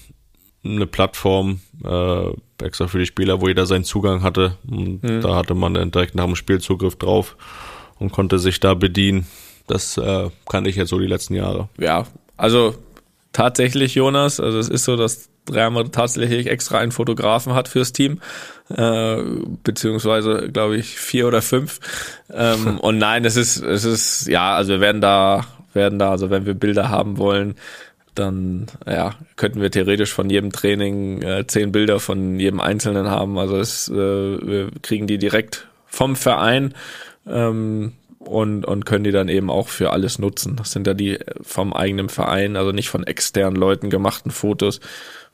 eine Plattform äh, extra für die Spieler, wo jeder seinen Zugang hatte. Und mhm. da hatte man dann direkt nach dem Spiel Zugriff drauf und konnte sich da bedienen. Das äh, kannte ich jetzt so die letzten Jahre. Ja, also tatsächlich, Jonas, also es ist so, dass Real tatsächlich extra einen Fotografen hat fürs Team, äh, beziehungsweise glaube ich vier oder fünf. Ähm, und nein, es ist, es ist, ja, also wir werden da, werden da, also wenn wir Bilder haben wollen, dann ja, könnten wir theoretisch von jedem Training äh, zehn Bilder von jedem Einzelnen haben. Also es, äh, wir kriegen die direkt vom Verein ähm, und, und können die dann eben auch für alles nutzen. Das sind ja die vom eigenen Verein, also nicht von externen Leuten gemachten Fotos.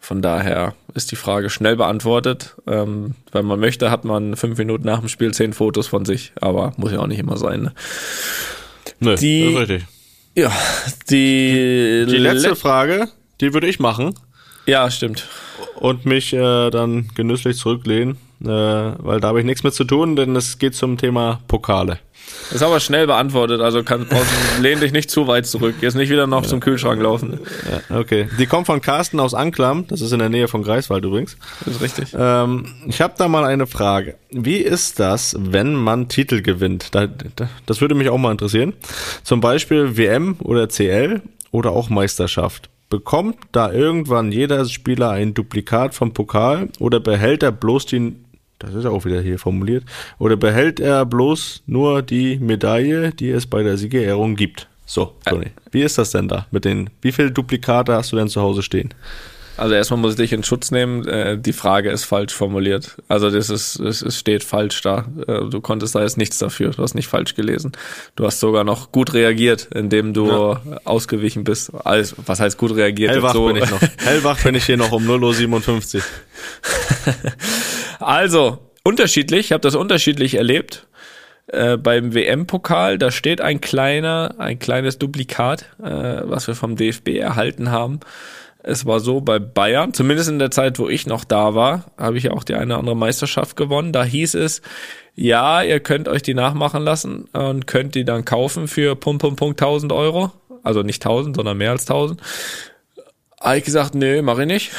Von daher ist die Frage schnell beantwortet. Ähm, wenn man möchte, hat man fünf Minuten nach dem Spiel zehn Fotos von sich, aber muss ja auch nicht immer sein. Ne? Nö, die, das ist richtig. Ja, die, die letzte Frage, die würde ich machen. Ja, stimmt. Und mich äh, dann genüsslich zurücklehnen, weil da habe ich nichts mit zu tun, denn es geht zum Thema Pokale. Das ist aber schnell beantwortet, also kann, lehn dich nicht zu weit zurück. Jetzt nicht wieder noch ja. zum Kühlschrank laufen. Ja, okay. Die kommt von Carsten aus Anklam, das ist in der Nähe von Greifswald übrigens. Das ist richtig. Ähm, ich habe da mal eine Frage. Wie ist das, wenn man Titel gewinnt? Da, da, das würde mich auch mal interessieren. Zum Beispiel WM oder CL oder auch Meisterschaft. Bekommt da irgendwann jeder Spieler ein Duplikat vom Pokal oder behält er bloß die das ist auch wieder hier formuliert, oder behält er bloß nur die Medaille, die es bei der Siegerehrung gibt? So, Tony, wie ist das denn da mit den, wie viele Duplikate hast du denn zu Hause stehen? Also erstmal muss ich dich in Schutz nehmen. Äh, die Frage ist falsch formuliert. Also das ist, es steht falsch da. Äh, du konntest da jetzt nichts dafür. Du hast nicht falsch gelesen. Du hast sogar noch gut reagiert, indem du ja. ausgewichen bist. Alles, was heißt gut reagiert? Hellwach so. bin ich noch. Hellwach bin ich hier noch um 0.57 Uhr. also, unterschiedlich. Ich habe das unterschiedlich erlebt. Äh, beim WM-Pokal, da steht ein kleiner, ein kleines Duplikat, äh, was wir vom DFB erhalten haben. Es war so bei Bayern, zumindest in der Zeit, wo ich noch da war, habe ich auch die eine oder andere Meisterschaft gewonnen. Da hieß es, ja, ihr könnt euch die nachmachen lassen und könnt die dann kaufen für Pum Pum Punkt 1000 Euro. Also nicht 1000, sondern mehr als 1000. Habe ich gesagt, nee, mache ich nicht.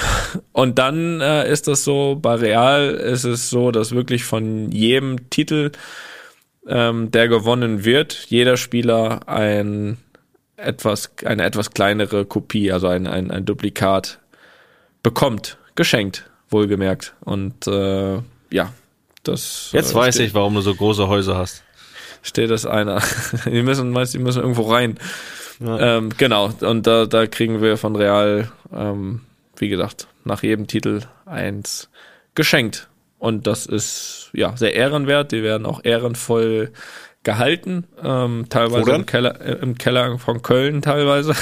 Und dann äh, ist das so, bei Real ist es so, dass wirklich von jedem Titel, ähm, der gewonnen wird, jeder Spieler ein etwas, eine etwas kleinere Kopie, also ein, ein, ein Duplikat bekommt, geschenkt, wohlgemerkt. Und äh, ja, das. Jetzt äh, weiß steht, ich, warum du so große Häuser hast. Steht das einer. die müssen, meinst die müssen irgendwo rein. Ja. Ähm, genau, und da, da kriegen wir von Real, ähm, wie gesagt, nach jedem Titel eins geschenkt. Und das ist ja sehr ehrenwert. Die werden auch ehrenvoll gehalten, ähm, teilweise im Keller, äh, im Keller von Köln teilweise.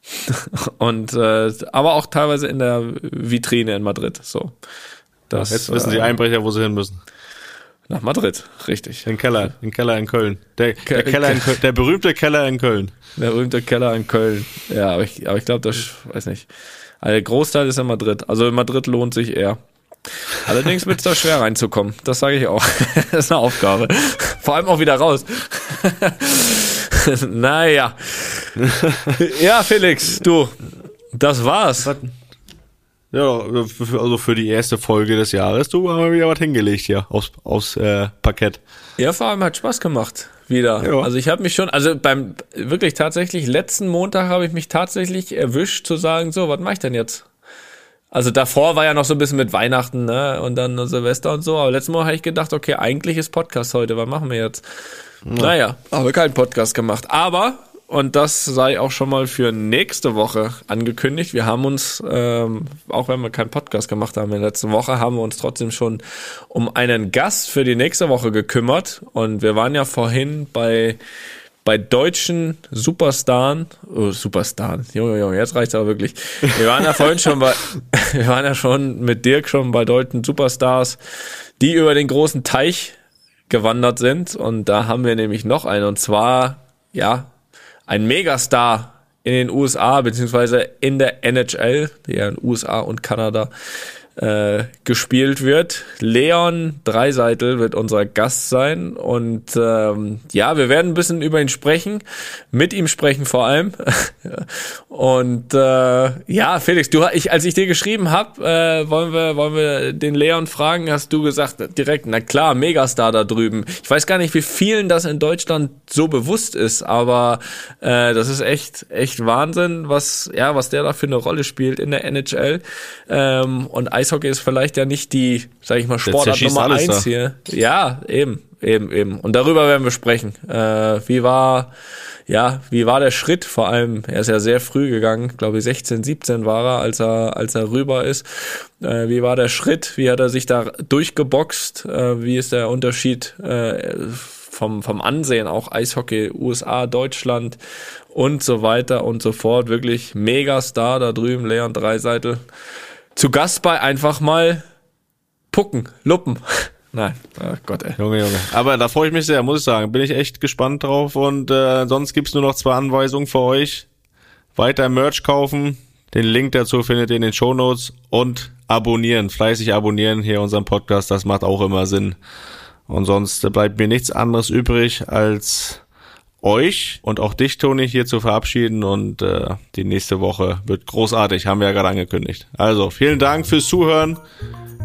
Und äh, aber auch teilweise in der Vitrine in Madrid. So. Das, Jetzt wissen die äh, Einbrecher, wo sie hin müssen. Nach Madrid, richtig. Den Keller, den Keller in Köln. Der, der, Keller in Köln, der berühmte Keller in Köln. Der berühmte Keller in Köln. Ja, aber ich, aber ich glaube, das weiß nicht. Also der Großteil ist in Madrid. Also in Madrid lohnt sich eher. Allerdings wird es da schwer reinzukommen. Das sage ich auch. das ist eine Aufgabe. Vor allem auch wieder raus. naja. ja, Felix, du, das war's. Ja, also für die erste Folge des Jahres, du haben wir wieder was hingelegt hier aufs, aufs äh, Parkett. Ja, vor allem hat Spaß gemacht wieder. Ja. Also ich habe mich schon, also beim wirklich tatsächlich letzten Montag habe ich mich tatsächlich erwischt zu sagen, so, was mache ich denn jetzt? Also davor war ja noch so ein bisschen mit Weihnachten, ne? Und dann Silvester und so. Aber letztes Mal habe ich gedacht, okay, eigentlich ist Podcast heute. Was machen wir jetzt? Ja. Naja, haben wir keinen Podcast gemacht. Aber, und das sei auch schon mal für nächste Woche angekündigt. Wir haben uns, ähm, auch wenn wir keinen Podcast gemacht haben in der letzten Woche, haben wir uns trotzdem schon um einen Gast für die nächste Woche gekümmert. Und wir waren ja vorhin bei bei deutschen Superstaren, oh, Superstaren, Junge, Junge, jetzt reicht's aber wirklich. Wir waren ja vorhin schon bei, wir waren ja schon mit Dirk schon bei deutschen Superstars, die über den großen Teich gewandert sind. Und da haben wir nämlich noch einen. Und zwar, ja, ein Megastar in den USA, beziehungsweise in der NHL, ja in USA und Kanada äh, gespielt wird. Leon Dreiseitel wird unser Gast sein und ähm, ja, wir werden ein bisschen über ihn sprechen, mit ihm sprechen vor allem. und äh, ja, Felix, du, ich, als ich dir geschrieben habe, äh, wollen wir, wollen wir den Leon fragen, hast du gesagt direkt, na klar, Megastar da drüben. Ich weiß gar nicht, wie vielen das in Deutschland so bewusst ist, aber äh, das ist echt, echt Wahnsinn, was ja, was der da für eine Rolle spielt in der NHL ähm, und Eishockey ist vielleicht ja nicht die, sag ich mal, Sportart Nummer eins da. hier. Ja, eben, eben, eben. Und darüber werden wir sprechen. Äh, wie war, ja, wie war der Schritt? Vor allem, er ist ja sehr früh gegangen, glaube ich 16, 17 war er, als er, als er rüber ist. Äh, wie war der Schritt? Wie hat er sich da durchgeboxt? Äh, wie ist der Unterschied äh, vom, vom Ansehen, auch Eishockey, USA, Deutschland und so weiter und so fort. Wirklich Megastar da drüben, Leon Dreiseitel zu Gast bei einfach mal Pucken, Luppen. Nein, oh Gott, ey. Junge, Junge. Aber da freue ich mich sehr, muss ich sagen. Bin ich echt gespannt drauf. Und äh, sonst gibt's nur noch zwei Anweisungen für euch. Weiter Merch kaufen. Den Link dazu findet ihr in den Show Notes und abonnieren, fleißig abonnieren hier unseren Podcast. Das macht auch immer Sinn. Und sonst bleibt mir nichts anderes übrig, als euch und auch dich, Toni, hier zu verabschieden und äh, die nächste Woche wird großartig, haben wir ja gerade angekündigt. Also, vielen Dank fürs Zuhören.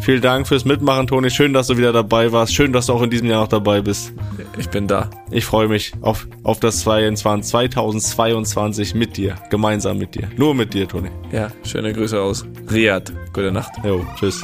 Vielen Dank fürs Mitmachen, Toni. Schön, dass du wieder dabei warst. Schön, dass du auch in diesem Jahr noch dabei bist. Ich bin da. Ich freue mich auf, auf das 22, 2022 mit dir. Gemeinsam mit dir. Nur mit dir, Toni. Ja, schöne Grüße aus Riyadh. Gute Nacht. Jo, tschüss.